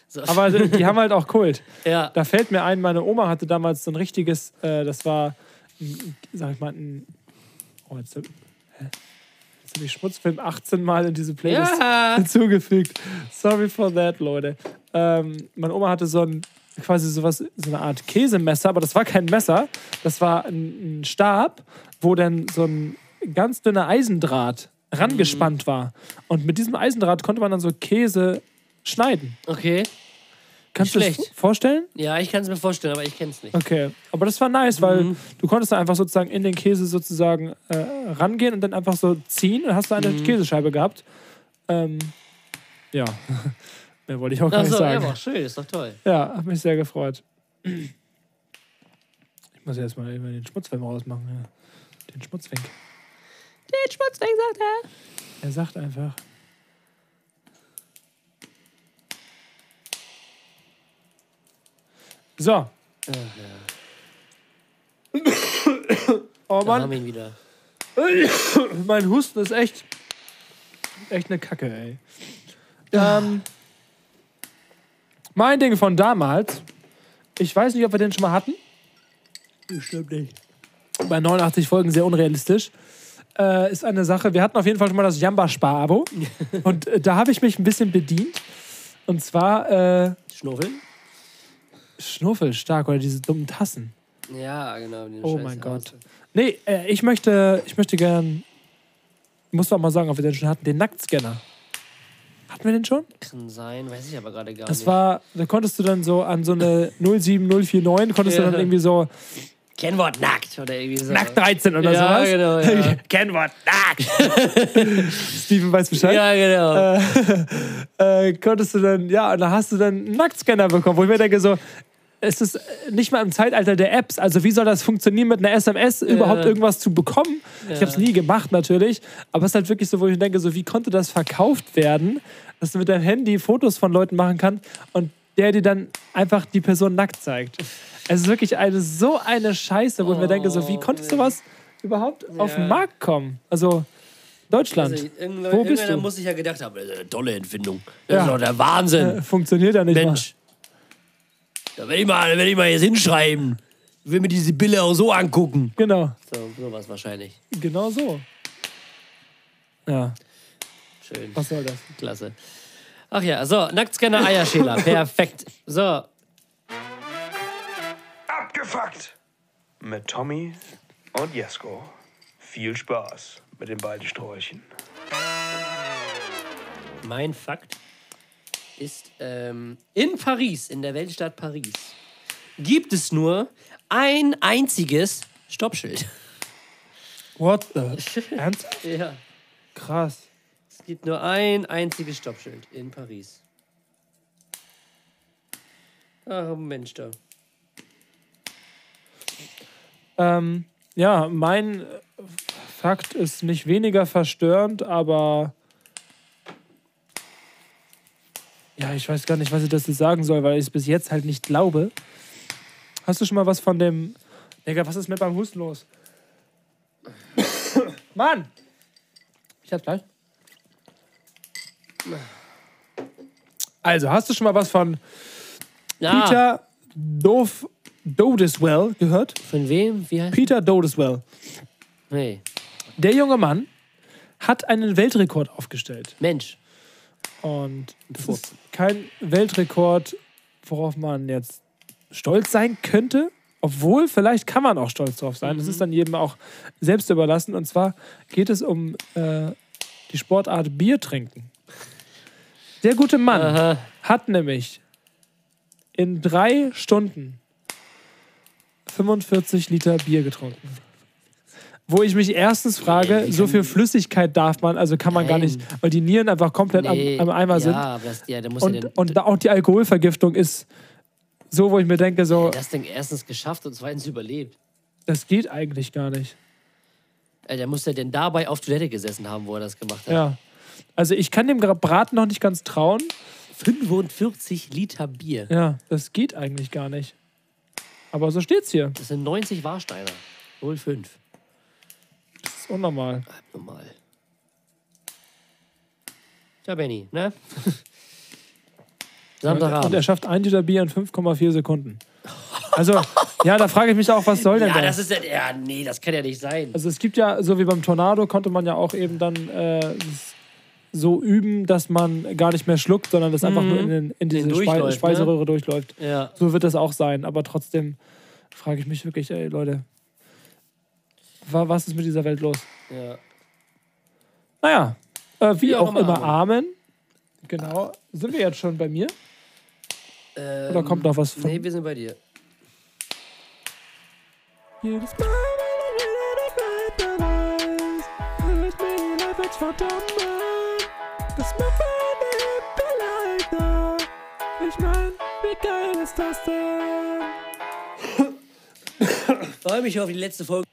So. Aber die haben halt auch Kult. <laughs> ja. Da fällt mir ein, meine Oma hatte damals so ein richtiges, äh, das war, sag ich mal, ein. Oh, jetzt, hä? jetzt habe ich Schmutzfilm 18 Mal in diese Playlist Ja. <laughs> hinzugefügt. Sorry for that, Leute. Ähm, meine Oma hatte so ein, quasi sowas, so eine Art Käsemesser, aber das war kein Messer, das war ein, ein Stab, wo dann so ein ganz dünner Eisendraht rangespannt war. Und mit diesem Eisendraht konnte man dann so Käse schneiden. Okay. Kannst du dir das schlecht. vorstellen? Ja, ich kann es mir vorstellen, aber ich kenne es nicht. Okay, aber das war nice, weil du konntest dann einfach sozusagen in den Käse sozusagen äh, rangehen und dann einfach so ziehen und hast du eine Käsescheibe gehabt. Ähm, ja, mehr wollte ich auch gar nicht ja, sagen. aber schön, ist doch toll. Ja, hat mich sehr gefreut. Ich muss jetzt mal eben den Schmutzfilm rausmachen. Ja. Den Schmutzfink. Den Schmutzweg sagt er. Er sagt einfach. So. Oh Da Mann. haben wir ihn wieder. mein Husten ist echt, echt eine Kacke, ey. Ähm, mein Ding von damals, ich weiß nicht, ob wir den schon mal hatten. Bestimmt nicht. Bei 89 Folgen sehr unrealistisch. Äh, ist eine Sache, wir hatten auf jeden Fall schon mal das Jamba-Spar-Abo. <laughs> Und äh, da habe ich mich ein bisschen bedient. Und zwar äh, Schnuffeln? Schnuffel stark oder diese dummen Tassen. Ja, genau. Oh Scheiß mein aus. Gott. Nee, äh, ich möchte, ich möchte gern, muss doch mal sagen, ob wir den schon hatten, den Nacktscanner. Hatten wir den schon? Kann sein, weiß ich aber gerade gar Das nicht. war, da konntest du dann so an so eine <laughs> 07049, konntest Ja. du dann irgendwie so Kennwort nackt oder irgendwie so. nackt 13 oder Ja, sowas. genau, ja. <laughs> Kennwort nackt. <laughs> Steven weiß Bescheid. Ja, genau. äh, konntest du dann, ja, und da hast du dann einen Nacktscanner bekommen, wo ich mir denke, so, es ist nicht mal im Zeitalter der Apps. Also, wie soll das funktionieren, mit einer SMS überhaupt irgendwas zu bekommen? Ich habe es nie gemacht, natürlich. Aber es ist halt wirklich so, wo ich mir denke, so, wie konnte das verkauft werden, dass du mit deinem Handy Fotos von Leuten machen kannst und der dir dann einfach die Person nackt zeigt. Es ist wirklich eine, so eine Scheiße, wo ich mir denke, so, wie konnte sowas überhaupt auf den Markt kommen? Also, Deutschland. Also, irgendwann, Wo bist du? muss ich ja gedacht haben, das ist eine tolle Entfindung. Das Ja. ist doch der Wahnsinn. Äh, funktioniert ja nicht Mensch. Da werde ich, mal- da werd ich mal jetzt hinschreiben. Ich will mir diese Bille auch so angucken. Genau, So, sowas wahrscheinlich. genau so. Ja, Schön. was soll das? Klasse. Ach ja, so, Nacktscanner Eierschäler. <laughs> Perfekt. So, Abgefuckt! Mit Tommy und Jesko. Viel Spaß mit den beiden Sträuchen. mein Fakt ist, ähm, in Paris, in der Weltstadt Paris, gibt es nur ein einziges Stoppschild. What the? <laughs> Ernsthaft? Ja. Krass. Es gibt nur ein einziges Stoppschild in Paris. Ach, Mensch, da. Ähm, ja, mein Fakt ist nicht weniger verstörend, aber ja, ich weiß gar nicht, was ich dazu sagen soll, weil ich es bis jetzt halt nicht glaube. Hast du schon mal was von dem. Digga, was ist mit beim Husten los? Mann! Ich hab's gleich. Also, hast du schon mal was von Ja, Peter Dove, Dodeswell gehört? von wem? Wie heißt Peter Dodeswell. Nee. Der junge Mann hat einen Weltrekord aufgestellt. Mensch. Und das ist kein Weltrekord, worauf man jetzt stolz sein könnte. Obwohl, vielleicht kann man auch stolz drauf sein. Das ist dann jedem auch selbst überlassen. Und zwar geht es um äh, die Sportart Bier trinken. Der gute Mann Aha. hat nämlich in drei Stunden 45 Liter Bier getrunken. Wo ich mich erstens frage, Nee, so viel Flüssigkeit darf man, also kann man gar Nein. nicht, weil die Nieren einfach komplett Nee, am, am Eimer ja, sind. das, ja, muss ja Und, den, und da auch die Alkoholvergiftung ist so, wo ich mir denke, so, das Ding erstens geschafft und zweitens überlebt. das geht eigentlich gar nicht. Der muss ja denn dabei auf Toilette gesessen haben, wo er das gemacht hat. Ja. Also ich kann dem Braten noch nicht ganz trauen. 45 Liter Bier. Ja, das geht eigentlich gar nicht. Aber so steht's hier. Das sind 90 Warsteiner. 05. Ist unnormal. Normal. Tja, Benny, ne? <laughs> Und er Samstagabend. schafft ein Liter Bier in 5,4 Sekunden. Also, ja, da frage ich mich auch, was soll denn Ja, das? das ist ja, ja, nee, das kann ja nicht sein. Also es gibt ja, so wie beim Tornado, konnte man ja auch eben dann äh, so üben, dass man gar nicht mehr schluckt, sondern das einfach nur in, den, in diese Spei durchläuft, ne? Speiseröhre durchläuft. Ja. So wird das auch sein. Aber trotzdem frage ich mich wirklich, ey Leute, was ist mit dieser Welt los? ja. Naja, äh, wie, Wie auch, auch immer, immer, Amen. Genau. Sind wir jetzt schon bei mir? Ähm, Oder kommt noch was von. Nee, wir sind bei dir. Jedes Mal, wenn du wieder dabei bist, hört mir als verdammt Das macht meine Beleidiger. Ich mein, wie geil ist das denn? Freue mich auf die letzte Folge.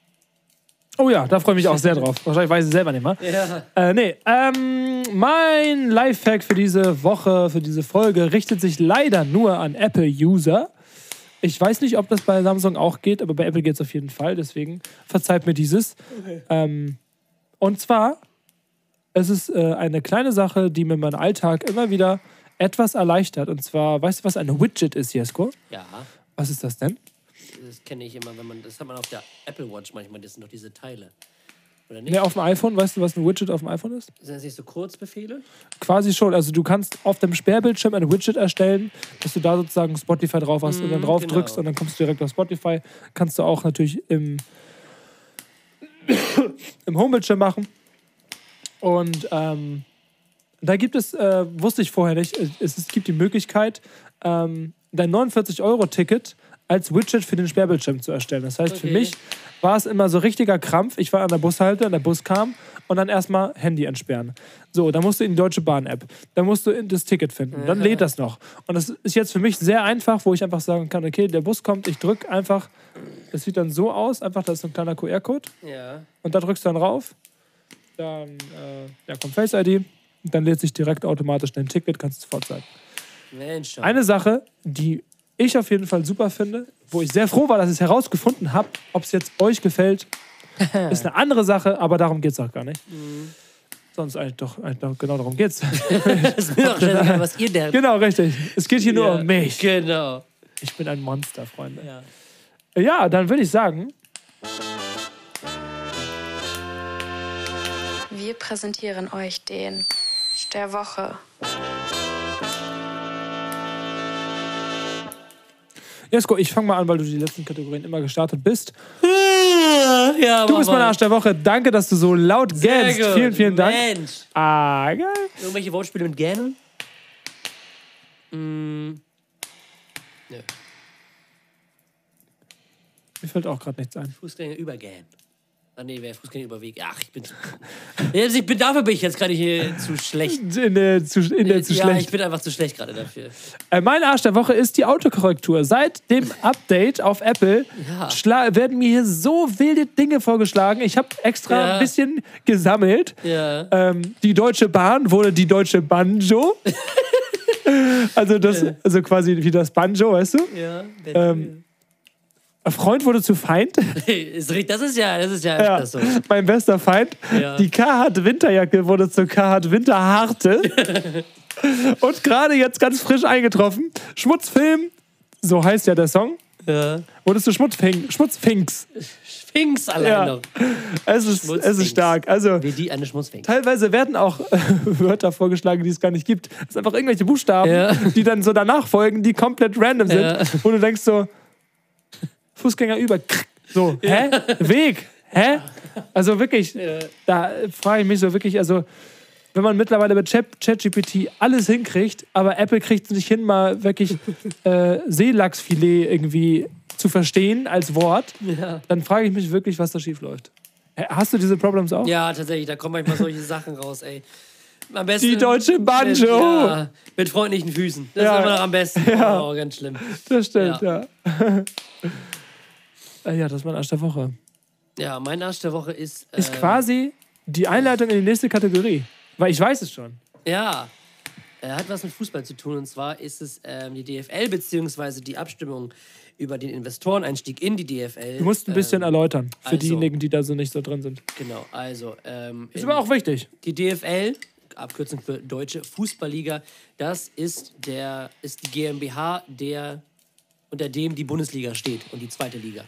Oh ja, da freue ich mich auch sehr drauf. Wahrscheinlich weiß ich selber nicht mal. Ja. Äh, nee, ähm, mein Lifehack für diese Woche, für diese Folge richtet sich leider nur an Apple-User. Ich weiß nicht, ob das bei Samsung auch geht, aber bei Apple geht es auf jeden Fall. Deswegen verzeiht mir dieses. Ähm, und zwar, es ist äh, eine kleine Sache, die mir meinen Alltag immer wieder etwas erleichtert. Und zwar, weißt du, was ein Widget ist, Jesko? Ja, Was ist das denn? Das kenne ich immer, wenn man, das hat man auf der Apple Watch manchmal, das sind doch diese Teile. Oder nicht? Nee, auf dem iPhone, weißt du, was ein Widget auf dem iPhone ist? Sind das nicht so Kurzbefehle? Quasi schon. Also du kannst auf dem Sperrbildschirm ein Widget erstellen, dass du da sozusagen Spotify drauf hast und dann drauf genau. drückst und dann kommst du direkt auf Spotify. Kannst du auch natürlich im, <coughs> im Homebildschirm machen. Und ähm, da gibt es, äh, wusste ich vorher nicht, es, es gibt die Möglichkeit, ähm, dein 49-Euro-Ticket als Widget für den Sperrbildschirm zu erstellen. Das heißt, für Okay. mich war es immer so richtiger Krampf. Ich war an der Bushalte und der Bus kam und dann erstmal Handy entsperren. So, dann musst du in die Deutsche Bahn-App. Dann musst du in das Ticket finden. Dann lädt das noch. Und das ist jetzt für mich sehr einfach, wo ich einfach sagen kann, okay, der Bus kommt, ich drücke einfach, das sieht dann so aus, einfach, da ist so ein kleiner QR-Code Ja. und da drückst du dann rauf. Dann äh, ja, kommt Face ID und dann lädt sich direkt automatisch dein Ticket, kannst du sofort zeigen. Mensch. Eine Sache, die ich auf jeden Fall super finde, wo ich sehr froh war, dass ich es herausgefunden habe, ob es jetzt euch gefällt, <laughs> ist eine andere Sache, aber darum geht es auch gar nicht. Sonst eigentlich doch, eigentlich doch genau darum geht's. <laughs> Das ist mir doch scheißegal, <laughs> was ihr der. genau, richtig. Es geht hier nur Ja, um mich. Genau. Ich bin ein Monster, Freunde. Ja. Ja, dann würde ich sagen, Wir präsentieren euch den der Woche. Jesko, ich fange mal an, weil du die letzten Kategorien immer gestartet bist. <laughs> Ja, Du bist mein Arsch der Woche. Danke, dass du so laut gähnst. Vielen, vielen Dank. Mensch. Ah, geil. Irgendwelche Wortspiele mit Gähnen? Mm. Nö. Mir fällt auch gerade nichts ein. Fußgänger übergähnen. Ah nee, wer Fußgänger überweg. Ach, ich bin. Ich bin dafür bin ich jetzt gerade hier zu schlecht. In der zu, in der zu ja, schlecht. ich bin einfach zu schlecht gerade dafür. Äh, mein Arsch der Woche ist die Autokorrektur. Seit dem <laughs> Update auf Apple Ja. werden mir hier so wilde Dinge vorgeschlagen. Ich habe extra Ja. ein bisschen gesammelt. Ja. Ähm, die Deutsche Bahn wurde die Deutsche Banjo. <laughs> also, das, also quasi wie das Banjo, weißt du? Ja. Ähm, Freund wurde zu Feind. <laughs> Das ist ja, das ist ja, Ja, das so. mein bester Feind. Ja. Die Carhartt Winterjacke wurde zur Carhartt Winterharte. <laughs> Und gerade jetzt ganz frisch eingetroffen. Schmutzfilm, so heißt ja der Song. Ja. Wurdest du Schmutzfink, Schmutzfinks? Sphinx allein Ja. noch. Es ist, es Schmutzfinks. ist stark. Also, Wie die eine Schmutzfink. teilweise werden auch <laughs> Wörter vorgeschlagen, die es gar nicht gibt. Es sind einfach irgendwelche Buchstaben, Ja. die dann so danach folgen, die komplett random sind. Ja. Wo du denkst so, Fußgänger über. So, hä? Weg? Hä? Also wirklich, da frage ich mich so wirklich, also wenn man mittlerweile mit Chat- ChatGPT alles hinkriegt, aber Apple kriegt es nicht hin, mal wirklich äh, Seelachsfilet irgendwie zu verstehen als Wort, Ja. dann frage ich mich wirklich, was da schief läuft. Hast du diese Problems auch? ja, tatsächlich, da kommen manchmal solche Sachen raus, ey. Am besten Die deutsche Banjo. Mit, ja, mit freundlichen Füßen. Das Ja. ist immer noch am besten. <laughs> Ja. Oh, ganz schlimm. Das stimmt, Ja. <laughs> ja. Äh, ja, das ist mein Arsch der Woche. Ja, mein Arsch der Woche ist. Ist ähm, quasi die Einleitung in die nächste Kategorie. Weil ich weiß es schon. Ja. Er hat was mit Fußball zu tun und zwar ist es ähm, die DFL beziehungsweise die Abstimmung über den Investoreneinstieg in die DFL. Du musst ein bisschen ähm, erläutern für also- diejenigen, die da so nicht so drin sind. Genau, also ähm, Ist aber auch wichtig. die DFL, Abkürzung für Deutsche Fußballliga, das ist der ist die GmbH, der unter dem die Bundesliga steht und die zweite Liga.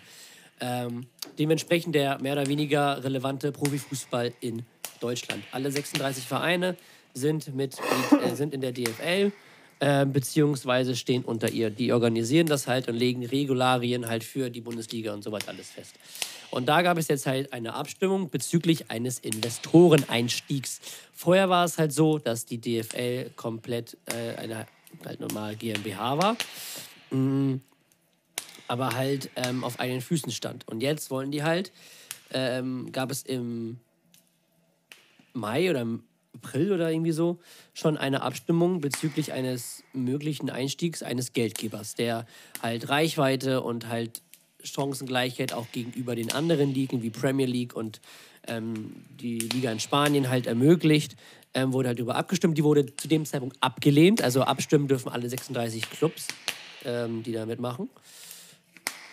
Ähm, dementsprechend der mehr oder weniger relevante Profifußball in Deutschland. Alle 36 Vereine sind, mit, äh, sind in der DFL, äh, beziehungsweise stehen unter ihr. Die organisieren das halt und legen Regularien halt für die Bundesliga und so weiter alles fest. Und da gab es jetzt halt eine Abstimmung bezüglich eines Investoreneinstiegs. Vorher war es halt so, dass die DFL komplett äh, eine halt normal GmbH war aber halt ähm, auf eigenen Füßen stand. Und jetzt wollen die halt, ähm, gab es im Mai oder im April oder irgendwie so schon eine Abstimmung bezüglich eines möglichen Einstiegs eines Geldgebers, der halt Reichweite und halt Chancengleichheit auch gegenüber den anderen Ligen wie Premier League und ähm, die Liga in Spanien halt ermöglicht. Ähm, wurde halt darüber abgestimmt. Die wurde zu dem Zeitpunkt abgelehnt. Also abstimmen dürfen alle 36 Clubs, ähm, die da mitmachen.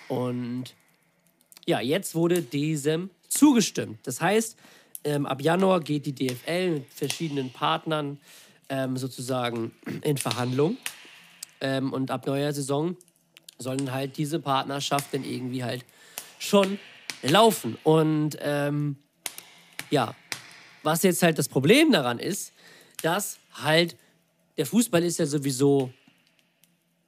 Und ja, jetzt wurde diesem zugestimmt. Das heißt, ähm, ab Januar geht die DFL mit verschiedenen Partnern ähm, sozusagen in Verhandlung. Ähm, und ab neuer Saison sollen halt diese Partnerschaften irgendwie halt schon laufen. Und ähm, ja, was jetzt halt das Problem daran ist, dass halt der Fußball ist ja sowieso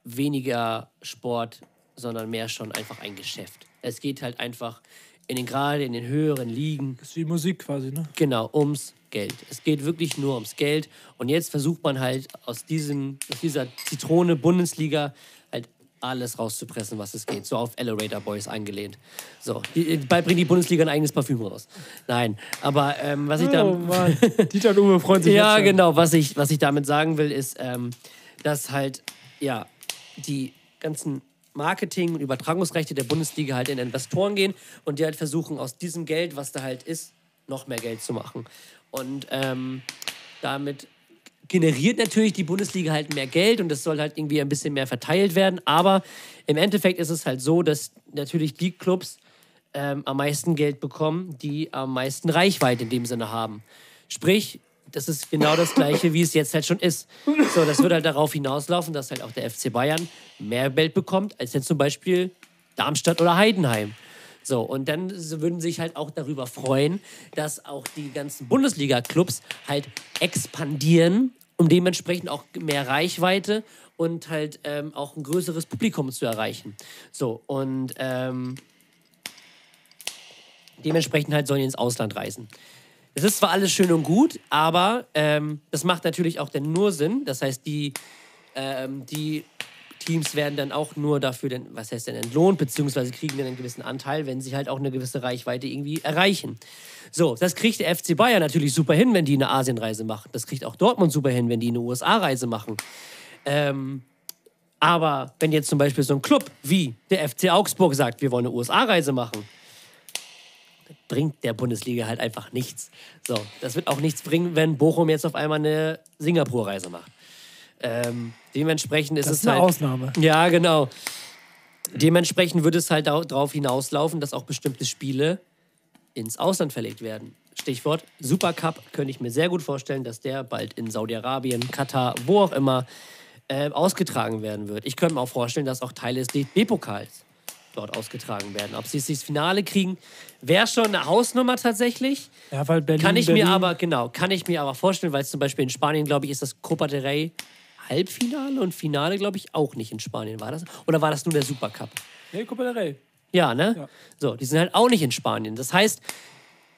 weniger Sport, sondern mehr schon einfach ein Geschäft. Es geht halt einfach in den gerade in den höheren Ligen Das ist wie Musik quasi, ne? genau ums Geld. Es geht wirklich nur ums Geld und jetzt versucht man halt aus diesem aus dieser Zitrone Bundesliga halt alles rauszupressen, was es geht. So auf Elevator Boys angelehnt. So, bald bringt die Bundesliga ein eigenes Parfüm raus. Nein, aber ähm, was ich da Oh Mann. Dieter und Uwe freuen sich <laughs> ja, genau. Was ich, was ich damit sagen will, ist, ähm, dass halt, ja, die ganzen Marketing- und Übertragungsrechte der Bundesliga halt in Investoren gehen und die halt versuchen, aus diesem Geld, was da halt ist, noch mehr Geld zu machen. Und ähm, damit generiert natürlich die Bundesliga halt mehr Geld und das soll halt irgendwie ein bisschen mehr verteilt werden. Aber im Endeffekt ist es halt so, dass natürlich die Clubs ähm, am meisten Geld bekommen, die am meisten Reichweite in dem Sinne haben. Sprich, das ist genau das Gleiche, wie es jetzt halt schon ist. So, das wird halt darauf hinauslaufen, dass halt auch der FC Bayern mehr Geld bekommt, als jetzt zum Beispiel Darmstadt oder Heidenheim. So, und dann würden sich halt auch darüber freuen, dass auch die ganzen Bundesliga-Clubs halt expandieren, um dementsprechend auch mehr Reichweite und halt ähm, auch ein größeres Publikum zu erreichen. So, und ähm, dementsprechend halt sollen die ins Ausland reisen. Das ist zwar alles schön und gut, aber ähm, das macht natürlich auch dann nur Sinn. Das heißt, die, ähm, die Teams werden dann auch nur dafür, denn, was heißt denn, entlohnt, beziehungsweise kriegen dann einen gewissen Anteil, wenn sie halt auch eine gewisse Reichweite irgendwie erreichen. So, das kriegt der FC Bayern natürlich super hin, wenn die eine Asienreise machen. Das kriegt auch Dortmund super hin, wenn die eine USA-Reise machen. Ähm, aber wenn jetzt zum Beispiel so ein Club wie der FC Augsburg sagt, wir wollen eine USA-Reise machen, bringt der Bundesliga halt einfach nichts. So, das wird auch nichts bringen, wenn Bochum jetzt auf einmal eine Singapur-Reise macht. Ähm, dementsprechend ist Das es ist eine halt. Ausnahme. Ja, genau. Dementsprechend wird es halt darauf hinauslaufen, dass auch bestimmte Spiele ins Ausland verlegt werden. Stichwort Supercup könnte ich mir sehr gut vorstellen, dass der bald in Saudi-Arabien, Katar, wo auch immer äh, ausgetragen werden wird. Ich könnte mir auch vorstellen, dass auch Teile des DFB-Pokals dort ausgetragen werden. Ob sie es ins Finale kriegen, wäre schon eine Hausnummer tatsächlich. Ja, weil Berlin. Kann ich Berlin, mir aber, genau, kann ich mir aber vorstellen, weil es zum Beispiel in Spanien, glaube ich, ist das Copa del Rey Halbfinale und Finale, glaube ich, auch nicht in Spanien. War das? Oder war das nur der Supercup? Nee, Copa del Rey. Ja, ne? Ja. So, die sind halt auch nicht in Spanien. Das heißt,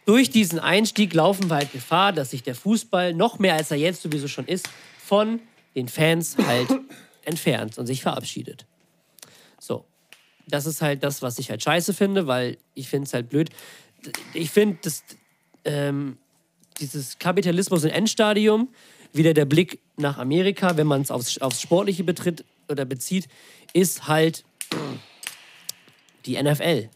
durch diesen Einstieg laufen wir halt Gefahr, dass sich der Fußball noch mehr als er jetzt sowieso schon ist, von den Fans halt <laughs> entfernt und sich verabschiedet. Das ist halt das, was ich halt scheiße finde, weil ich finde es halt blöd. Ich finde, dass ähm, dieses Kapitalismus im Endstadium, wieder der Blick nach Amerika, wenn man es aufs, aufs Sportliche betritt oder bezieht, ist halt die NFL.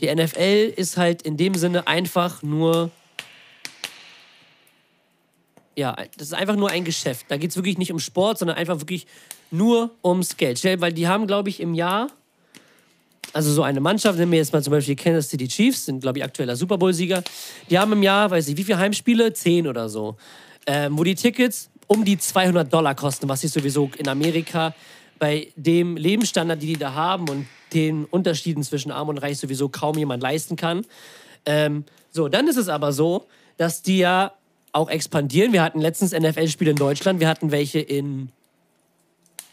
Die NFL ist halt in dem Sinne einfach nur. Ja, das ist einfach nur ein Geschäft. Da geht es wirklich nicht um Sport, sondern einfach wirklich nur ums Geld. Weil die haben, glaube ich, im Jahr, also so eine Mannschaft, nehmen wir jetzt mal zum Beispiel die Kansas City Chiefs, sind, glaube ich, aktueller Super Bowl-Sieger. Die haben im Jahr, weiß ich, wie viele Heimspiele? Zehn oder so. Ähm, wo die Tickets um die 200 Dollar kosten, was sich sowieso in Amerika bei dem Lebensstandard, die die da haben und den Unterschieden zwischen Arm und Reich sowieso kaum jemand leisten kann. Ähm, so, dann ist es aber so, dass die ja auch expandieren. Wir hatten letztens NFL-Spiele in Deutschland, wir hatten welche in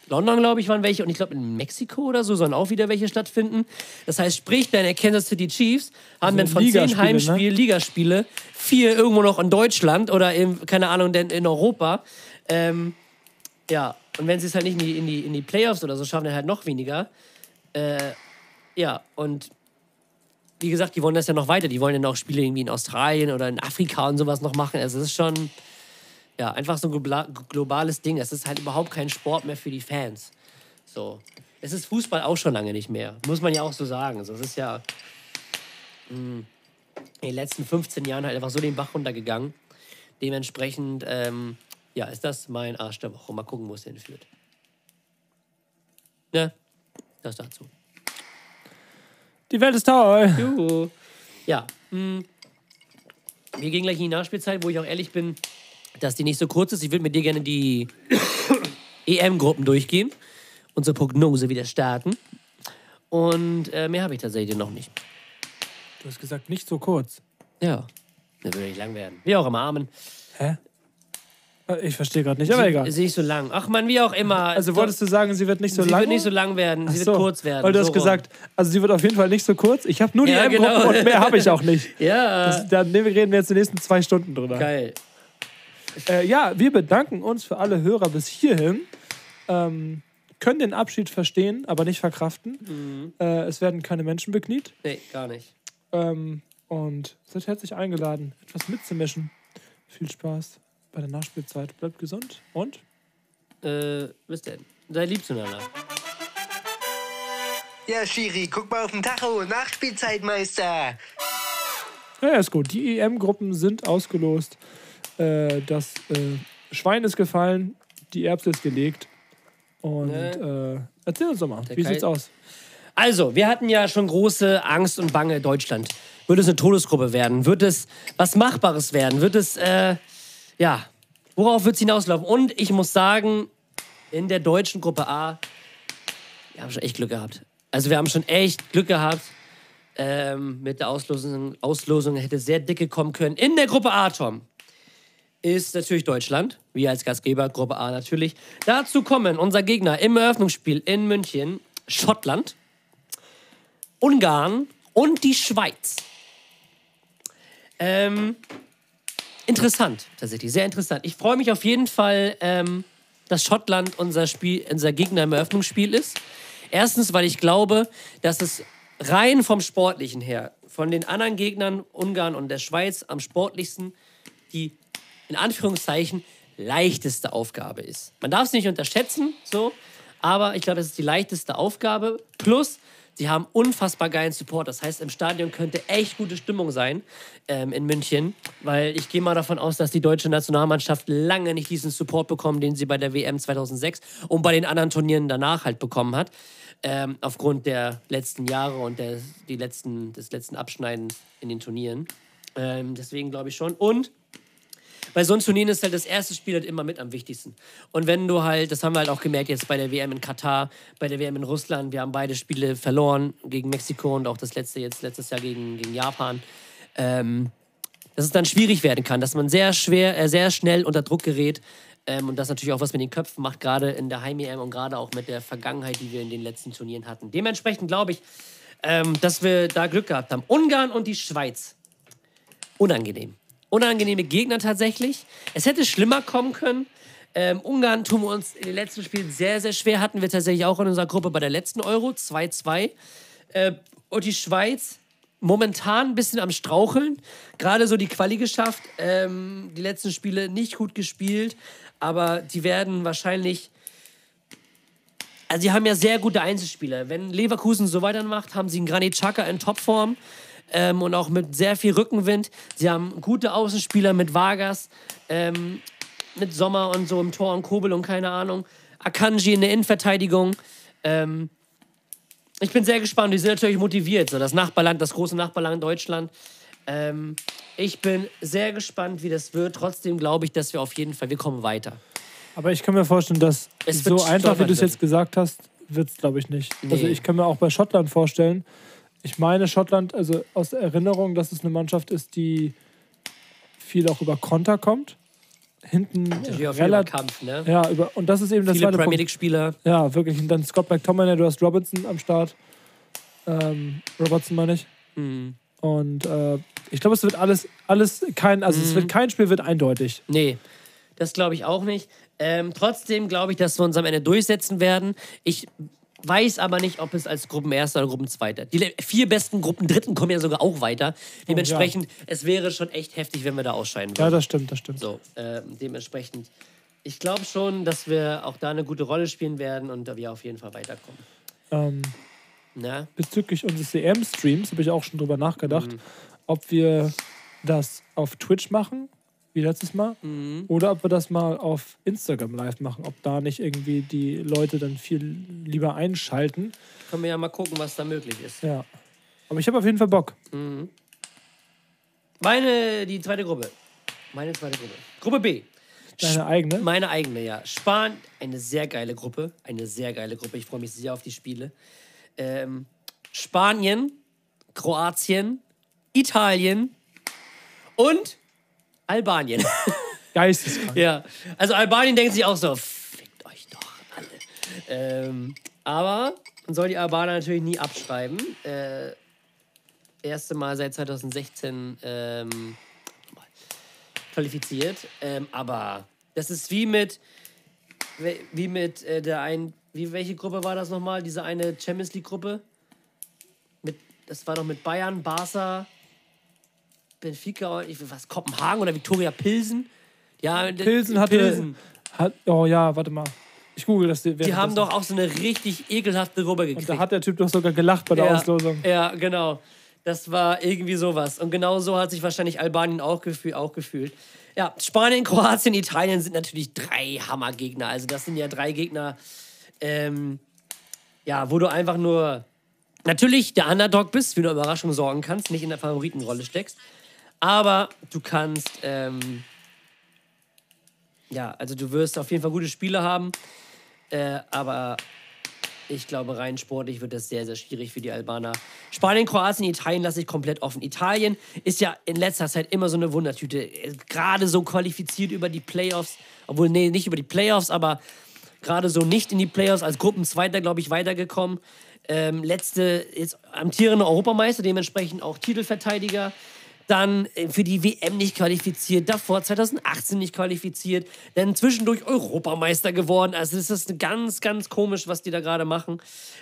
London, glaube ich, waren welche und ich glaube in Mexiko oder so sollen auch wieder welche stattfinden. Das heißt, sprich, deine Kansas City Chiefs haben dann von zehn Ligaspiele, ne? Heimspielen, Ligaspiele, vier irgendwo noch in Deutschland oder in, keine Ahnung, denn in Europa. Ähm, ja, und wenn sie es halt nicht in die, in, die, in die Playoffs oder so schaffen, dann halt noch weniger. Äh, ja, und wie gesagt, die wollen das ja noch weiter. Die wollen ja noch Spiele irgendwie in Australien oder in Afrika und sowas noch machen. Also es ist schon, ja, einfach so ein globales Ding. Es ist halt überhaupt kein Sport mehr für die Fans. So. Es ist Fußball auch schon lange nicht mehr. Muss man ja auch so sagen. Also, es ist ja mh, in den letzten 15 Jahren halt einfach so den Bach runtergegangen. Dementsprechend, ähm, ja, ist das mein Arsch der Woche. Mal gucken, wo es hinführt. Ne? Das dazu. Die Welt ist toll. Juhu. Ja. Mh. Wir gehen gleich in die Nachspielzeit, wo ich auch ehrlich bin, dass die nicht so kurz ist. Ich würde mit dir gerne die EM-Gruppen durchgehen. Unsere Prognose wieder starten. Und äh, mehr habe ich tatsächlich noch nicht. Du hast gesagt, nicht so kurz. Ja. Das würde nicht lang werden. Wie auch immer, Amen. Hä? Äh, Ich verstehe gerade nicht, aber egal. Sie ist nicht so lang. Ach man, wie auch immer. Also wolltest du sagen, sie wird nicht so sie lang? wird nicht so lang werden. Sie Ach wird so, kurz werden. Weil du so hast gesagt, also sie wird auf jeden Fall nicht so kurz. Ich habe nur die Ja, M-Gruppe genau. und mehr habe ich auch nicht. <laughs> Ja. Das, da ne, reden wir jetzt die nächsten zwei Stunden drüber. Geil. Äh, ja, wir bedanken uns für alle Hörer bis hierhin. Ähm, können den Abschied verstehen, aber nicht verkraften. Mhm. Äh, es werden keine Menschen bekniet. Nee, gar nicht. Ähm, und seid herzlich eingeladen, etwas mitzumischen. Viel Spaß bei der Nachspielzeit. Bleibt gesund und Äh, bis denn. Sei lieb zueinander. Ja, Schiri, guck mal auf den Tacho. Nachspielzeitmeister. Ja, ja, ist gut. Die EM-Gruppen sind ausgelost. Äh, das äh, Schwein ist gefallen, die Erbse ist gelegt. Und äh, erzähl uns doch mal, wie Kai- sieht's aus? Also, wir hatten ja schon große Angst und Bange Deutschland. Wird es eine Todesgruppe werden? Wird es was Machbares werden? Wird es, äh, ja, worauf wird es hinauslaufen? Und ich muss sagen, in der deutschen Gruppe A, wir haben schon echt Glück gehabt. Also, wir haben schon echt Glück gehabt. Ähm, mit der Auslosung, Auslosung hätte sehr dicke kommen können. In der Gruppe A, Tom, ist natürlich Deutschland. Wir als Gastgeber, Gruppe A natürlich. Dazu kommen unser Gegner im Eröffnungsspiel in München, Schottland, Ungarn und die Schweiz. Ähm, interessant, tatsächlich, sehr interessant. Ich freue mich auf jeden Fall, ähm, dass Schottland unser, Spiel, unser Gegner im Eröffnungsspiel ist. Erstens, weil ich glaube, dass es rein vom Sportlichen her, von den anderen Gegnern, Ungarn und der Schweiz, am sportlichsten die in Anführungszeichen leichteste Aufgabe ist. Man darf es nicht unterschätzen, so, aber ich glaube, es ist die leichteste Aufgabe. Plus, sie haben unfassbar geilen Support. Das heißt, im Stadion könnte echt gute Stimmung sein ähm, in München, weil ich gehe mal davon aus, dass die deutsche Nationalmannschaft lange nicht diesen Support bekommen, den sie bei der WM 2006 und bei den anderen Turnieren danach halt bekommen hat. Ähm, aufgrund der letzten Jahre und der, die letzten, des letzten Abschneidens in den Turnieren. Ähm, deswegen glaube ich schon. Und bei so einem Turnier ist halt das erste Spiel halt immer mit am wichtigsten. Und wenn du halt, das haben wir halt auch gemerkt jetzt bei der WM in Katar, bei der WM in Russland, wir haben beide Spiele verloren gegen Mexiko und auch das letzte jetzt letztes Jahr gegen, gegen Japan. Ähm, dass es dann schwierig werden kann, dass man sehr schwer, äh, sehr schnell unter Druck gerät ähm, und das natürlich auch was mit den Köpfen macht, gerade in der Heim-EM und gerade auch mit der Vergangenheit, die wir in den letzten Turnieren hatten. Dementsprechend glaube ich, ähm, dass wir da Glück gehabt haben. Ungarn und die Schweiz. Unangenehm. Unangenehme Gegner tatsächlich. Es hätte schlimmer kommen können. Ähm, Ungarn tun wir uns in den letzten Spielen sehr, sehr schwer. Hatten wir tatsächlich auch in unserer Gruppe bei der letzten Euro 2-2. Äh, und die Schweiz momentan ein bisschen am Straucheln. Gerade so die Quali geschafft. Ähm, die letzten Spiele nicht gut gespielt. Aber die werden wahrscheinlich. Also, die haben ja sehr gute Einzelspieler. Wenn Leverkusen so weitermacht, haben sie einen Granit Xhaka in Topform ähm, und auch mit sehr viel Rückenwind. Sie haben gute Außenspieler mit Vargas, ähm, mit Sommer und so im Tor und Kobel und keine Ahnung. Akanji in der Innenverteidigung. Ähm, ich bin sehr gespannt. Die sind natürlich motiviert. So das Nachbarland, das große Nachbarland Deutschland. Ähm, ich bin sehr gespannt, wie das wird. Trotzdem glaube ich, dass wir auf jeden Fall, wir kommen weiter. Aber ich kann mir vorstellen, dass so einfach, wie du es jetzt gesagt hast, wird es, glaube ich, nicht. Nee. Also ich kann mir auch bei Schottland vorstellen, ich meine Schottland, also aus Erinnerung, dass es eine Mannschaft ist, die viel auch über Konter kommt. Hinten relativ. Kampf, ne? Ja, über, und das ist eben das Viele zweite Premier Punkt. League-Spieler. Ja, wirklich. Und dann Scott McTominay, du hast Robinson am Start. Ähm, Robertson meine ich. Mhm. Und äh, ich glaube, es wird alles, alles kein, also Mhm. es wird kein Spiel wird eindeutig. Nee, das glaube ich auch nicht. Ähm, trotzdem glaube ich, dass wir uns am Ende durchsetzen werden. Ich weiß aber nicht, ob es als Gruppenerster oder Gruppenzweiter. Die vier besten Gruppendritten kommen ja sogar auch weiter. Dementsprechend, es wäre schon echt heftig, wenn wir da ausscheiden Ja, würden. das stimmt, das stimmt. So, ähm, dementsprechend, ich glaube schon, dass wir auch da eine gute Rolle spielen werden und da wir auf jeden Fall weiterkommen. Ähm, Na? bezüglich unseres EM-Streams habe ich auch schon drüber nachgedacht, Mhm. ob wir das auf Twitch machen, wie letztes Mal, Mhm. oder ob wir das mal auf Instagram live machen, ob da nicht irgendwie die Leute dann viel lieber einschalten. Können wir ja mal gucken, was da möglich ist. Ja. Aber ich habe auf jeden Fall Bock. Meine, die zweite Gruppe. Meine zweite Gruppe. Gruppe B. Deine eigene. Meine eigene, ja. Spanien, eine sehr geile Gruppe. Eine sehr geile Gruppe. Ich freue mich sehr auf die Spiele. Ähm, Spanien, Kroatien, Italien und Albanien. <laughs> Geisteskrank. ja. Also Albanien denkt sich auch so, fickt euch doch alle. Ähm, aber man soll die Albaner natürlich nie abschreiben. Äh, erste Mal seit 2016 ähm, qualifiziert. Ähm, aber das ist wie mit, wie mit äh, der ein, wie welche Gruppe war das nochmal? Diese eine Champions League Gruppe? Mit, das war doch mit Bayern, Barca, Benfica, ich- was Kopenhagen oder Viktoria Pilsen? Ja, Pilsen hatte. Pilsen. Hat, oh ja, warte mal. Ich google das. Die haben doch auch so eine richtig ekelhafte Gruppe gekriegt. Und da hat der Typ doch sogar gelacht bei der ja, Auslosung. Ja, genau. Das war irgendwie sowas. Und genau so hat sich wahrscheinlich Albanien auch, gefühl, auch gefühlt. Ja, Spanien, Kroatien, Italien sind natürlich drei Hammergegner. Also das sind ja drei Gegner, ähm, ja, wo du einfach nur natürlich der Underdog bist, für eine Überraschung sorgen kannst, nicht in der Favoritenrolle steckst. Aber du kannst, ähm, ja, also du wirst auf jeden Fall gute Spiele haben. Äh, aber ich glaube, rein sportlich wird das sehr, sehr schwierig für die Albaner. Spanien, Kroatien, Italien lasse ich komplett offen. Italien ist ja in letzter Zeit immer so eine Wundertüte. Gerade so qualifiziert über die Playoffs. Obwohl, nee, nicht über die Playoffs, aber gerade so nicht in die Playoffs. Als Gruppenzweiter, glaube ich, weitergekommen. Ähm, letzte ist amtierende Europameister, dementsprechend auch Titelverteidiger. Dann äh, für die WM nicht qualifiziert, davor 2018 nicht qualifiziert, dann zwischendurch Europameister geworden. Also das ist ganz, ganz komisch, was die da gerade machen.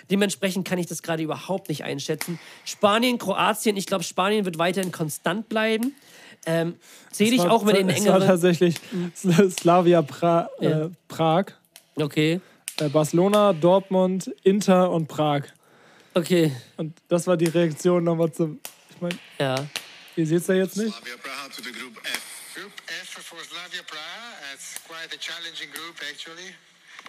Dementsprechend kann ich das gerade überhaupt nicht einschätzen. Spanien, Kroatien, ich glaube, Spanien wird weiterhin konstant bleiben. Ähm, Zähle ich auch mit den Es war engeren. tatsächlich Slavia pra Ja. äh, Prag, Okay, äh, Barcelona, Dortmund, Inter und Prag. okay, Und das war die Reaktion nochmal zum. Ich meine, ja. Ihr seht es ja jetzt nicht. Slavia Praha to the group F. Group F for Slavia Praha. It's quite a challenging group actually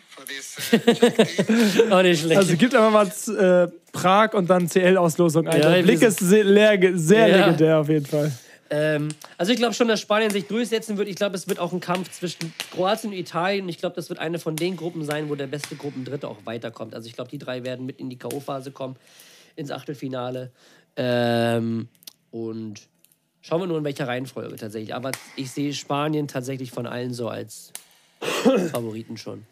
for this uh, <laughs> Czech team. Auch nicht schlecht. Also gibt einfach mal äh, Prag und dann CL-Auslosung ein. Ja, Der Blick ist sehr, leer, sehr Ja. legendär auf jeden Fall. Ähm, also ich glaube schon, dass Spanien sich durchsetzen wird. Ich glaube, es wird auch ein Kampf zwischen Kroatien und Italien. Ich glaube, das wird eine von den Gruppen sein, wo der beste Gruppendritte auch weiterkommt. Also ich glaube, die drei werden mit in die K.O.-Phase kommen, ins Achtelfinale. Ähm, und schauen wir nur in welcher Reihenfolge tatsächlich. Aber ich sehe Spanien tatsächlich von allen so als <coughs> Favoriten schon.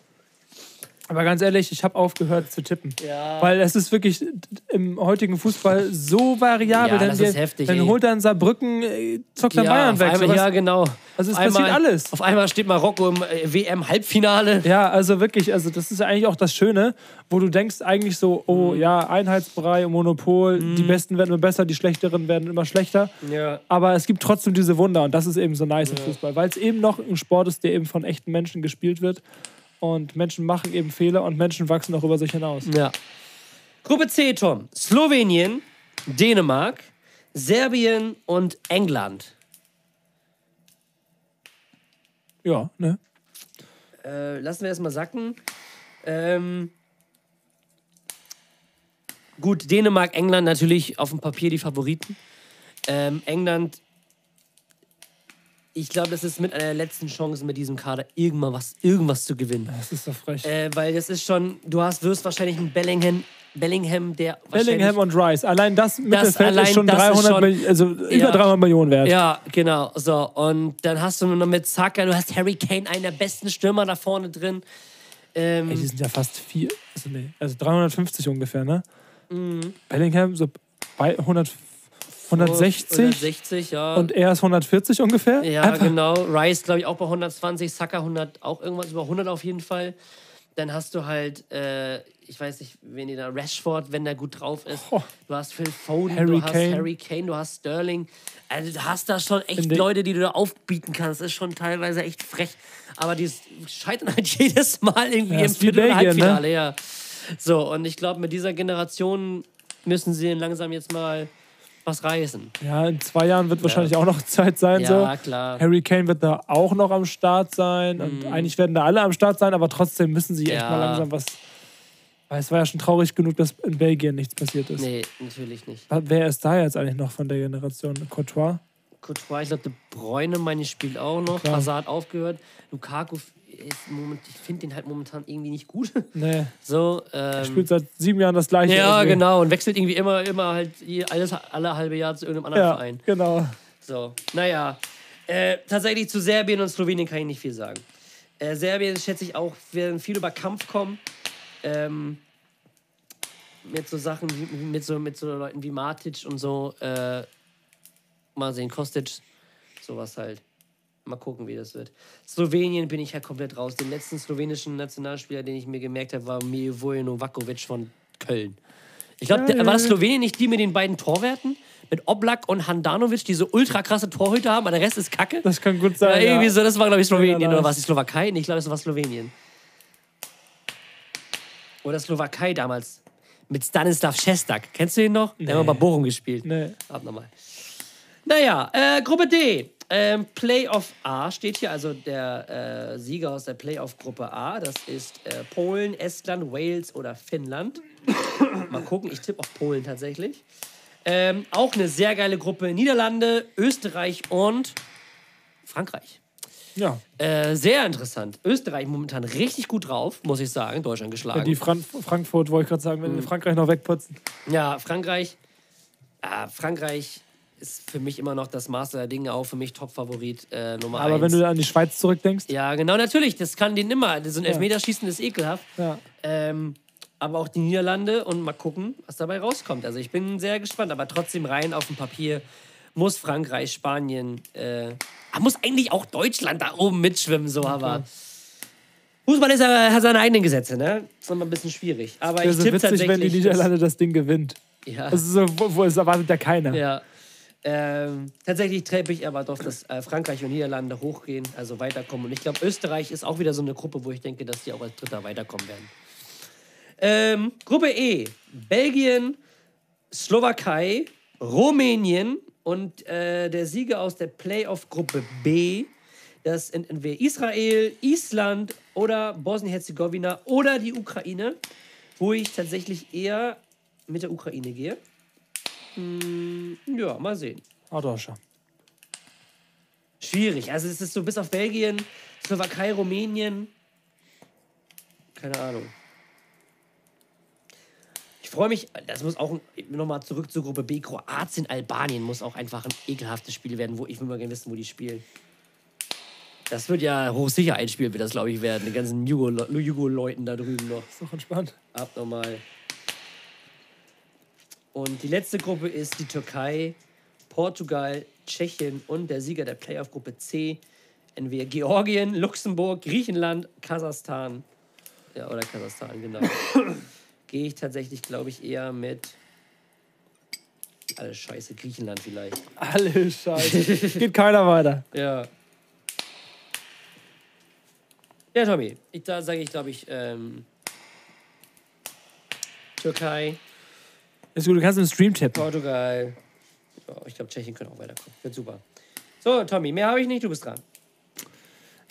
Aber ganz ehrlich, ich habe aufgehört zu tippen. Ja. Weil es ist wirklich im heutigen Fußball so variabel. Ja, dann das ist heftig, Dann ey. holt dann Saarbrücken, äh, zockt dann Bayern weg. einmal, ja, genau. Also es Auf passiert einmal- alles. Auf einmal steht Marokko im äh, WM-Halbfinale. Ja, also wirklich, also das ist ja eigentlich auch das Schöne, wo du denkst eigentlich so, oh Mhm. ja, Einheitsbrei, Monopol, die Besten werden immer besser, die Schlechteren werden immer schlechter. Ja. Aber es gibt trotzdem diese Wunder und das ist eben so nice im Fußball, weil es eben noch ein Sport ist, der eben von echten Menschen gespielt wird und Menschen machen eben Fehler und Menschen wachsen auch über sich hinaus. Ja. Gruppe C, Tom. Slowenien, Dänemark, Serbien und England. Ja, ne? Äh, lassen wir erstmal sacken. Ähm, gut, Dänemark, England natürlich auf dem Papier die Favoriten. Ähm, England, ich glaube, das ist mit einer der letzten Chancen mit diesem Kader irgendwann was, irgendwas zu gewinnen. Das ist doch frech. Äh, weil das ist schon, du hast, wirst wahrscheinlich einen Bellingham, Bellingham, der Bellingham und Rice, allein das Mittelfeld ist schon das ist 300, schon- Milli- also über Ja. 300 Millionen wert. Ja, genau. So, und dann hast du noch mit Saka, du hast Harry Kane, einen der besten Stürmer da vorne drin. Ähm, Ey, die sind ja fast vier, also, nee, also 350 ungefähr, ne? Mhm. Bellingham so bei 100, 160 160, ja. und er ist 140 ungefähr. ja, Einfach- genau. Rice, glaube ich, auch bei 120, Saka 100, auch irgendwas über 100 auf jeden Fall. Dann hast du halt, äh, ich weiß nicht, wen die da, Rashford, wenn der gut drauf ist. Oh. Du hast Phil Foden, Harry du hast Kane. Harry Kane, du hast Sterling. Also du hast da schon echt Finde Leute, die du da aufbieten kannst. Das ist schon teilweise echt frech. Aber die scheitern halt <laughs> jedes Mal irgendwie Ja, im Viertel- Belgien, ne? Halbfinale. Ja. So, und ich glaube, mit dieser Generation müssen sie langsam jetzt mal was reißen. Ja, in zwei Jahren wird wahrscheinlich auch noch <laughs> Zeit sein. Ja, so. klar. Harry Kane wird da auch noch am Start sein. Und eigentlich werden da alle am Start sein, aber trotzdem müssen sie echt Mhm. Ja. mal langsam was. Weil es war ja schon traurig genug, dass in Belgien nichts passiert ist. Nee, natürlich nicht. Wer ist da jetzt eigentlich noch von der Generation? Courtois? Courtois, ich glaube, De Bruyne, meine, spielt auch noch. Klar. Hazard aufgehört. Lukaku ist moment, ich finde den halt momentan irgendwie nicht gut. <laughs> Nee, so, ähm, spielt seit sieben Jahren das gleiche. ja, irgendwie. genau. Und wechselt irgendwie immer, immer halt alles, alle halbe Jahr zu irgendeinem anderen Ja, Verein. genau. So, naja. Äh, tatsächlich zu Serbien und Slowenien kann ich nicht viel sagen. Äh, Serbien, schätze ich auch, werden viel über Kampf kommen. Ähm, mit so Sachen, wie, mit so, mit so Leuten wie Matic und so. Äh, mal sehen, Kostic, sowas halt. Mal gucken, wie das wird. Slowenien bin ich ja komplett raus. Den letzten slowenischen Nationalspieler, den ich mir gemerkt habe, war Milivoje Novakovic von Köln. Ich glaube, Ja, ja, war das ja. Slowenien nicht die mit den beiden Torwerten? Mit Oblak und Handanovic, die so ultra krasse Torhüter haben, aber der Rest ist kacke? Das kann gut ja, sein. irgendwie ja. so, das war, glaube ich, Slowenien. Ja, Oder war es die Slowakei? Nee, ich glaube, es war Slowenien. Oder Slowakei damals. Mit Stanislav Šestak. Kennst du ihn noch? Der hat mal bei Bochum gespielt. Nee. Abnormal. Naja, äh, Gruppe D. Ähm, Playoff A steht hier, also der äh, Sieger aus der Playoff-Gruppe A. Das ist äh, Polen, Estland, Wales oder Finnland. <coughs> Mal gucken, ich tippe auf Polen tatsächlich. Ähm, auch eine sehr geile Gruppe. Niederlande, Österreich und Frankreich. Ja. Äh, sehr interessant. Österreich momentan richtig gut drauf, muss ich sagen. Deutschland geschlagen. Wenn die Fran Frankfurt, wollte ich gerade sagen, Mhm. wenn wir Frankreich noch wegputzen. Ja, Frankreich. Ah, Frankreich ist für mich immer noch das Maß der Dinge, auch für mich Top-Favorit äh, Nummer Aber eins. wenn du an die Schweiz zurückdenkst, ja, genau, natürlich. Das kann den immer. So ein Elfmeterschießen ist ekelhaft. ja. Ähm, aber auch die Niederlande und mal gucken, was dabei rauskommt. Also ich bin sehr gespannt, aber trotzdem rein auf dem Papier muss Frankreich, Spanien, äh, ah, muss eigentlich auch Deutschland da oben mitschwimmen, so, aber. Fußball ist, aber- hat seine eigenen Gesetze, ne? ist immer ein bisschen schwierig. Aber wäre ich tippe witzig, tatsächlich. wenn die Niederlande das Ding gewinnt. Das, ja. Das ist so, wo, wo es erwartet ja keiner. Ja. Ähm, tatsächlich treffe ich aber doch, dass äh, Frankreich und Niederlande hochgehen, also weiterkommen. Und ich glaube, Österreich ist auch wieder so eine Gruppe, wo ich denke, dass die auch als Dritter weiterkommen werden. Ähm, Gruppe E: Belgien, Slowakei, Rumänien und äh, der Sieger aus der Playoff-Gruppe B. Das sind entweder Israel, Island oder Bosnien-Herzegowina oder die Ukraine, wo ich tatsächlich eher mit der Ukraine gehe. Hm, ja, mal sehen. Ardoscher. Schwierig. Also es ist so bis auf Belgien, Slowakei, Rumänien. Keine Ahnung. Ich freue mich, das muss auch nochmal zurück zur Gruppe B. Kroatien, Albanien muss auch einfach ein ekelhaftes Spiel werden, wo ich will mal gerne wissen, wo die spielen. Das wird ja hochsicher ein Spiel, wird das, glaube ich, werden. Den ganzen Jugo- Jugo-Leuten da drüben noch. Ist doch entspannt. Abnormal. Und die letzte Gruppe ist die Türkei, Portugal, Tschechien und der Sieger der Playoff-Gruppe C. Entweder Georgien, Luxemburg, Griechenland, Kasachstan. Ja, oder Kasachstan, genau. <coughs> Gehe ich tatsächlich, glaube ich, eher mit. Alles scheiße, Griechenland vielleicht. Alle Scheiße. Geht keiner weiter. <laughs> Ja. Ja, Tommy, ich, da sage ich, glaube ich, ähm, Türkei, Ist gut, du kannst im Stream tippen. Portugal. Ich glaube, Tschechien können auch weiterkommen. Wird super. So, Tommy, mehr habe ich nicht, du bist dran.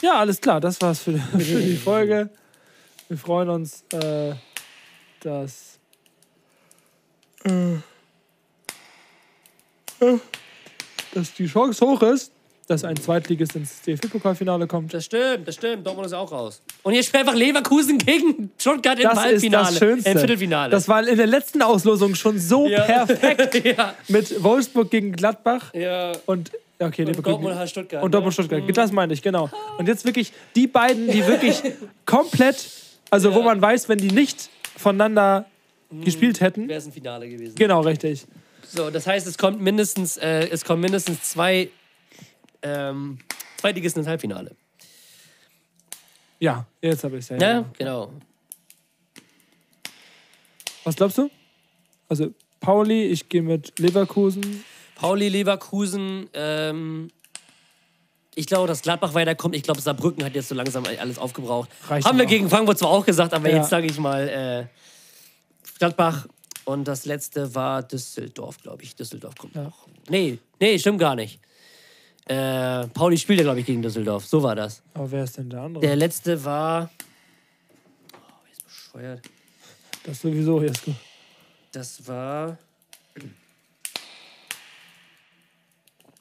Ja, alles klar, das war's für, <laughs> für die Folge. Wir freuen uns, äh, dass. Äh, äh, dass die Chance hoch ist, dass ein Zweitligist ins DFB-Pokalfinale kommt. Das stimmt, das stimmt. Dortmund ist auch raus. Und jetzt spielt einfach Leverkusen gegen Stuttgart im Das ist Halbfinale. das Schönste. Im Viertelfinale. Das war in der letzten Auslosung schon so Ja. perfekt. <laughs> ja. Mit Wolfsburg gegen Gladbach ja. und ja, okay, Leverkusen- Dortmund hat Stuttgart, Und Dortmund ne? Stuttgart. Das meine ich, genau. Und jetzt wirklich die beiden, die wirklich <laughs> komplett, also wo man weiß, wenn die nicht voneinander gespielt hätten. Wäre es ein Finale gewesen. Genau, richtig. So, das heißt, es kommt mindestens, äh, es kommen mindestens zwei ähm, Zweitligisten ins Halbfinale. Ja, jetzt habe ich es ja. Ja, genau. Was glaubst du? Also Pauli, ich gehe mit Leverkusen. Pauli Leverkusen, ähm, ich glaube, dass Gladbach weiterkommt. Ich glaube, Saarbrücken hat jetzt so langsam alles aufgebraucht. Reicht Haben wir auch. gegen Frankfurt zwar auch gesagt, aber Ja. jetzt sage ich mal äh, Gladbach. Und das letzte war Düsseldorf, glaube ich. Düsseldorf kommt noch. Nee, nee, stimmt gar nicht. Äh, Pauli spielt ja, glaube ich, gegen Düsseldorf. So war das. Aber wer ist denn der andere? Der letzte war. Oh, ist bescheuert. das sowieso jetzt. Das war.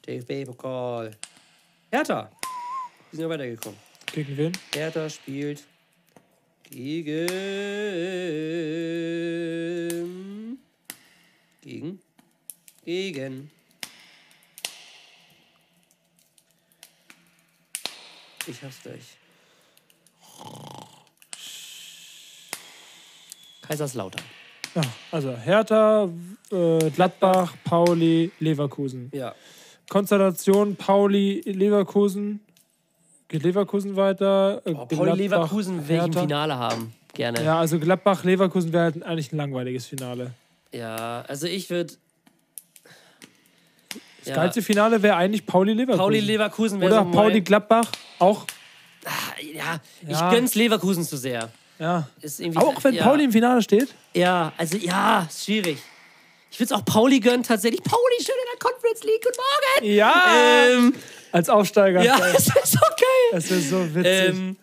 DFB-Pokal. Hertha. Die sind ja weitergekommen. Gegen wen? Hertha spielt gegen. Gegen. Gegen. Ich hab's gleich. Kaiserslautern. Ja, also Hertha, äh, Gladbach, Pauli, Leverkusen. Ja. Konstellation Pauli, Leverkusen. Geht Leverkusen weiter? Äh, Oh, Pauli Leverkusen will ich im. Finale haben. Gerne. Ja, also Gladbach, Leverkusen wäre halt eigentlich ein langweiliges Finale. Ja, also ich würde. Das geilste Finale wäre eigentlich Pauli, Leverkusen. Pauli Leverkusen wäre Oder so Pauli, Gladbach, auch. Ja, ich Ja. gönn's Leverkusen zu sehr. Ja. Ist Auch wenn ja, Pauli im Finale steht? Ja, also ja, ist schwierig. Ich würde es auch Pauli gönnen, tatsächlich. Pauli, schön in der Conference League. Guten Morgen! Ja! Ähm, Als Aufsteiger. ja, <laughs> das wäre so geil. Das wäre so witzig. Ähm,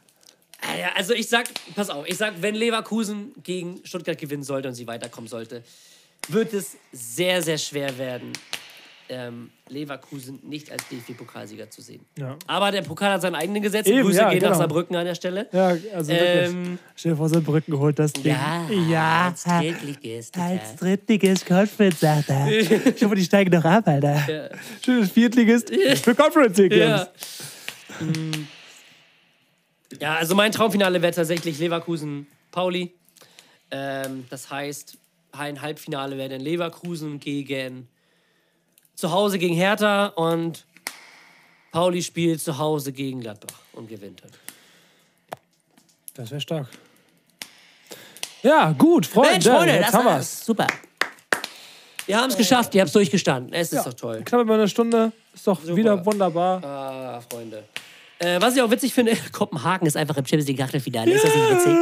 ja, also ich sag, pass auf, ich sag, wenn Leverkusen gegen Stuttgart gewinnen sollte und sie weiterkommen sollte, wird es sehr, sehr schwer werden, ähm, Leverkusen nicht als DFB-Pokalsieger zu sehen. Ja. Aber der Pokal hat seine eigenen Gesetze. Eben, Grüße ja, gehen nach genau. Saarbrücken an der Stelle. ja, also wirklich. Ähm, Stell dir vor, Saarbrücken holt das Ding. ja, Ja. als Drittligist. Als drittliges Conference, sagt er. Ich hoffe, die steigen noch ab, Alter. Schönes Viertligist <laughs> für Conference League. Ja. Mm. ja, also mein Traumfinale wäre tatsächlich Leverkusen-Pauli. Ähm, das heißt, ein Halbfinale wäre dann Leverkusen gegen zu Hause gegen Hertha und Pauli spielt zu Hause gegen Gladbach und gewinnt dann. Das wäre stark. Ja, gut, Freunde. Mensch, Freunde, jetzt das haben war's. wir's. Super. Wir haben es geschafft, ihr habt es durchgestanden. Es ist doch toll. Knapp über eine Stunde. Ist doch wieder wunderbar. Ah, Freunde. Äh, was ich auch witzig finde, <laughs> Kopenhagen ist einfach im Champions League Achtelfinale. Ist das nicht witzig?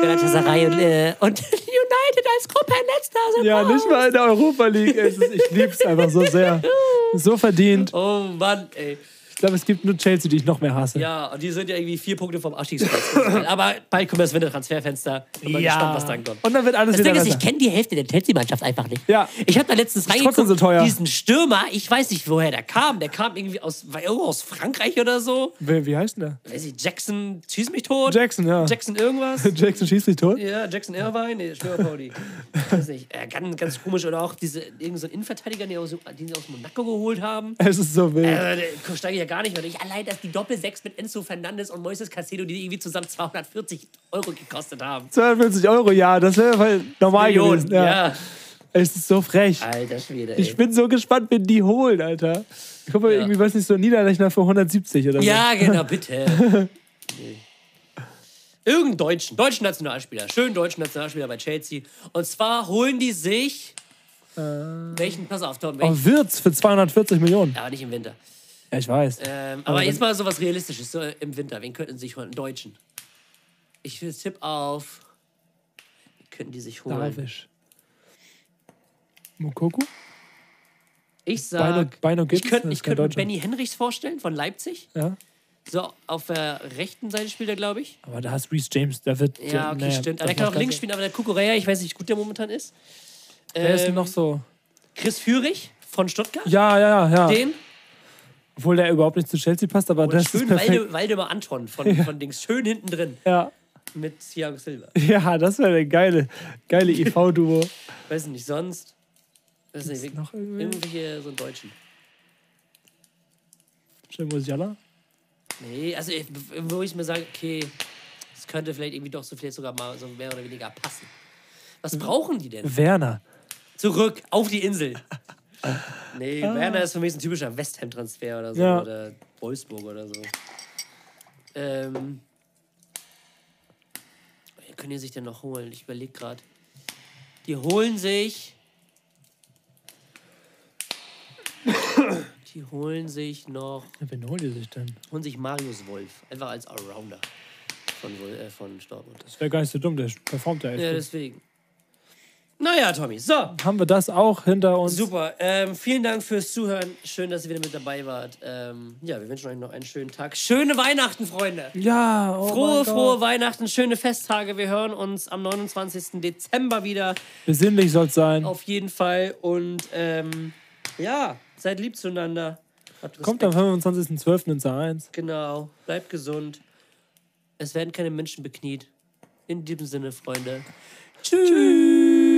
Galatasaray und, äh, und <laughs> United als Gruppenletzter sind. Ja, raus. nicht mal in der Europa League. Es ist, ich lieb's einfach so sehr. <laughs> So verdient. Oh Mann, ey. Glaube, es gibt nur Chelsea, die ich noch mehr hasse. Ja, und die sind ja irgendwie vier Punkte vom Abstiegsplatz. <laughs> Aber bald kommt das Wintertransferfenster. Mal Ja. gespannt, was dann kommt. Und dann wird alles Das wieder Ding ist, ich kenne die Hälfte der Chelsea-Mannschaft einfach nicht. Ja. Ich habe da letztens reingeguckt, so teuer. diesen Stürmer, ich weiß nicht, woher der kam. Der kam irgendwie aus, irgendwo aus Frankreich oder so. Wer, wie heißt denn Weiß ich, Jackson, schieß mich tot. Jackson, ja. Jackson irgendwas. der? <laughs> Jackson schießt sich tot? Ja, Jackson Irvine, nee, Stürmer Pauli. <laughs> weiß nicht. Äh, ganz, ganz komisch. Oder auch diese, irgend so Innenverteidiger, den, sie aus Monaco geholt haben. Es ist so wild. Äh, steige ich ja gar nicht mehr durch. Allein, dass die Doppel-6 mit Enzo Fernandes und Moises Casedo, die irgendwie zusammen 240 Euro gekostet haben. 250 Euro, ja, das wäre normal Millionen, gewesen. Ja. ja. Es ist so frech. Alter Schwede, ey. Ich bin so gespannt, wenn die holen, Alter. Ich hoffe, Ja. irgendwie, weiß nicht, so ein Niederlechner für 170 oder so. Ja, genau, <laughs> bitte. Nee. Irgendeinen deutschen, deutschen Nationalspieler, schönen deutschen Nationalspieler bei Chelsea. Und zwar holen die sich. welchen, pass auf, Tom, welchen, Oh, Wirtz für 240 Millionen. ja, nicht im Winter. Ja, ich weiß. Ähm, Aber aber jetzt mal so was Realistisches, so im Winter. Wen könnten sie sich holen? Einen Deutschen. Ich tipp auf. Wen könnten die sich holen? Darvish. Mokoko? Ich Beino, sag. Beino ich könnte Das ich könnte mir Deutscher. Benny Henrichs vorstellen von Leipzig. Ja. So, auf der rechten Seite spielt er, glaube ich. Aber da hast Reese James, der wird. Ja, okay, nee, stimmt. Aber der kann auch links spielen, aber der Kukureya, ich weiß nicht, wie gut der momentan ist. Wer ist denn Ähm, noch so? Chris Führig von Stuttgart. Ja, ja. ja. Den. Obwohl der überhaupt nicht zu Chelsea passt, aber Und das ist schön perfekt. Walde, Waldemar Anton von, von Dings. Schön hinten drin. Ja. Mit Thiago Silva. ja, das wäre eine geile, geile IV-Duo. <laughs> Weiß nicht, sonst. Weiß nicht, Gibt's noch irgendwie? irgendwelche so einen Deutschen. Schnell Musiala. Nee, also wo ich mir sage, okay, das könnte vielleicht irgendwie doch so vielleicht sogar mal so mehr oder weniger passen. Was brauchen die denn? Werner. Zurück auf die Insel. Nee, Werner ist für mich ein typischer West Ham-Transfer oder so. Ja. Oder Wolfsburg oder so. Ähm. Wen können die sich denn noch holen? Ich überlege gerade. Die holen sich. <coughs> Die holen sich noch. Ja, wen holen die sich denn? Holen sich Marius Wolf. Einfach als Allrounder von, äh, von Dortmund. Das wäre gar nicht so dumm, der performt ja echt. Ja, deswegen. Naja, Tommy. So, Haben wir das auch hinter uns? Super. Ähm, vielen Dank fürs Zuhören. Schön, dass ihr wieder mit dabei wart. Ähm, ja, wir wünschen euch noch einen schönen Tag. Schöne Weihnachten, Freunde. Ja, oh Frohe, frohe. Weihnachten, schöne Festtage. Wir hören uns am 29. Dezember wieder. Besinnlich soll es sein. Auf jeden Fall. Und ähm, ja, seid lieb zueinander. Kommt am Respekt. 25.12. ins A1. Genau. Bleibt gesund. Es werden keine Menschen bekniet. In diesem Sinne, Freunde. Tschüss.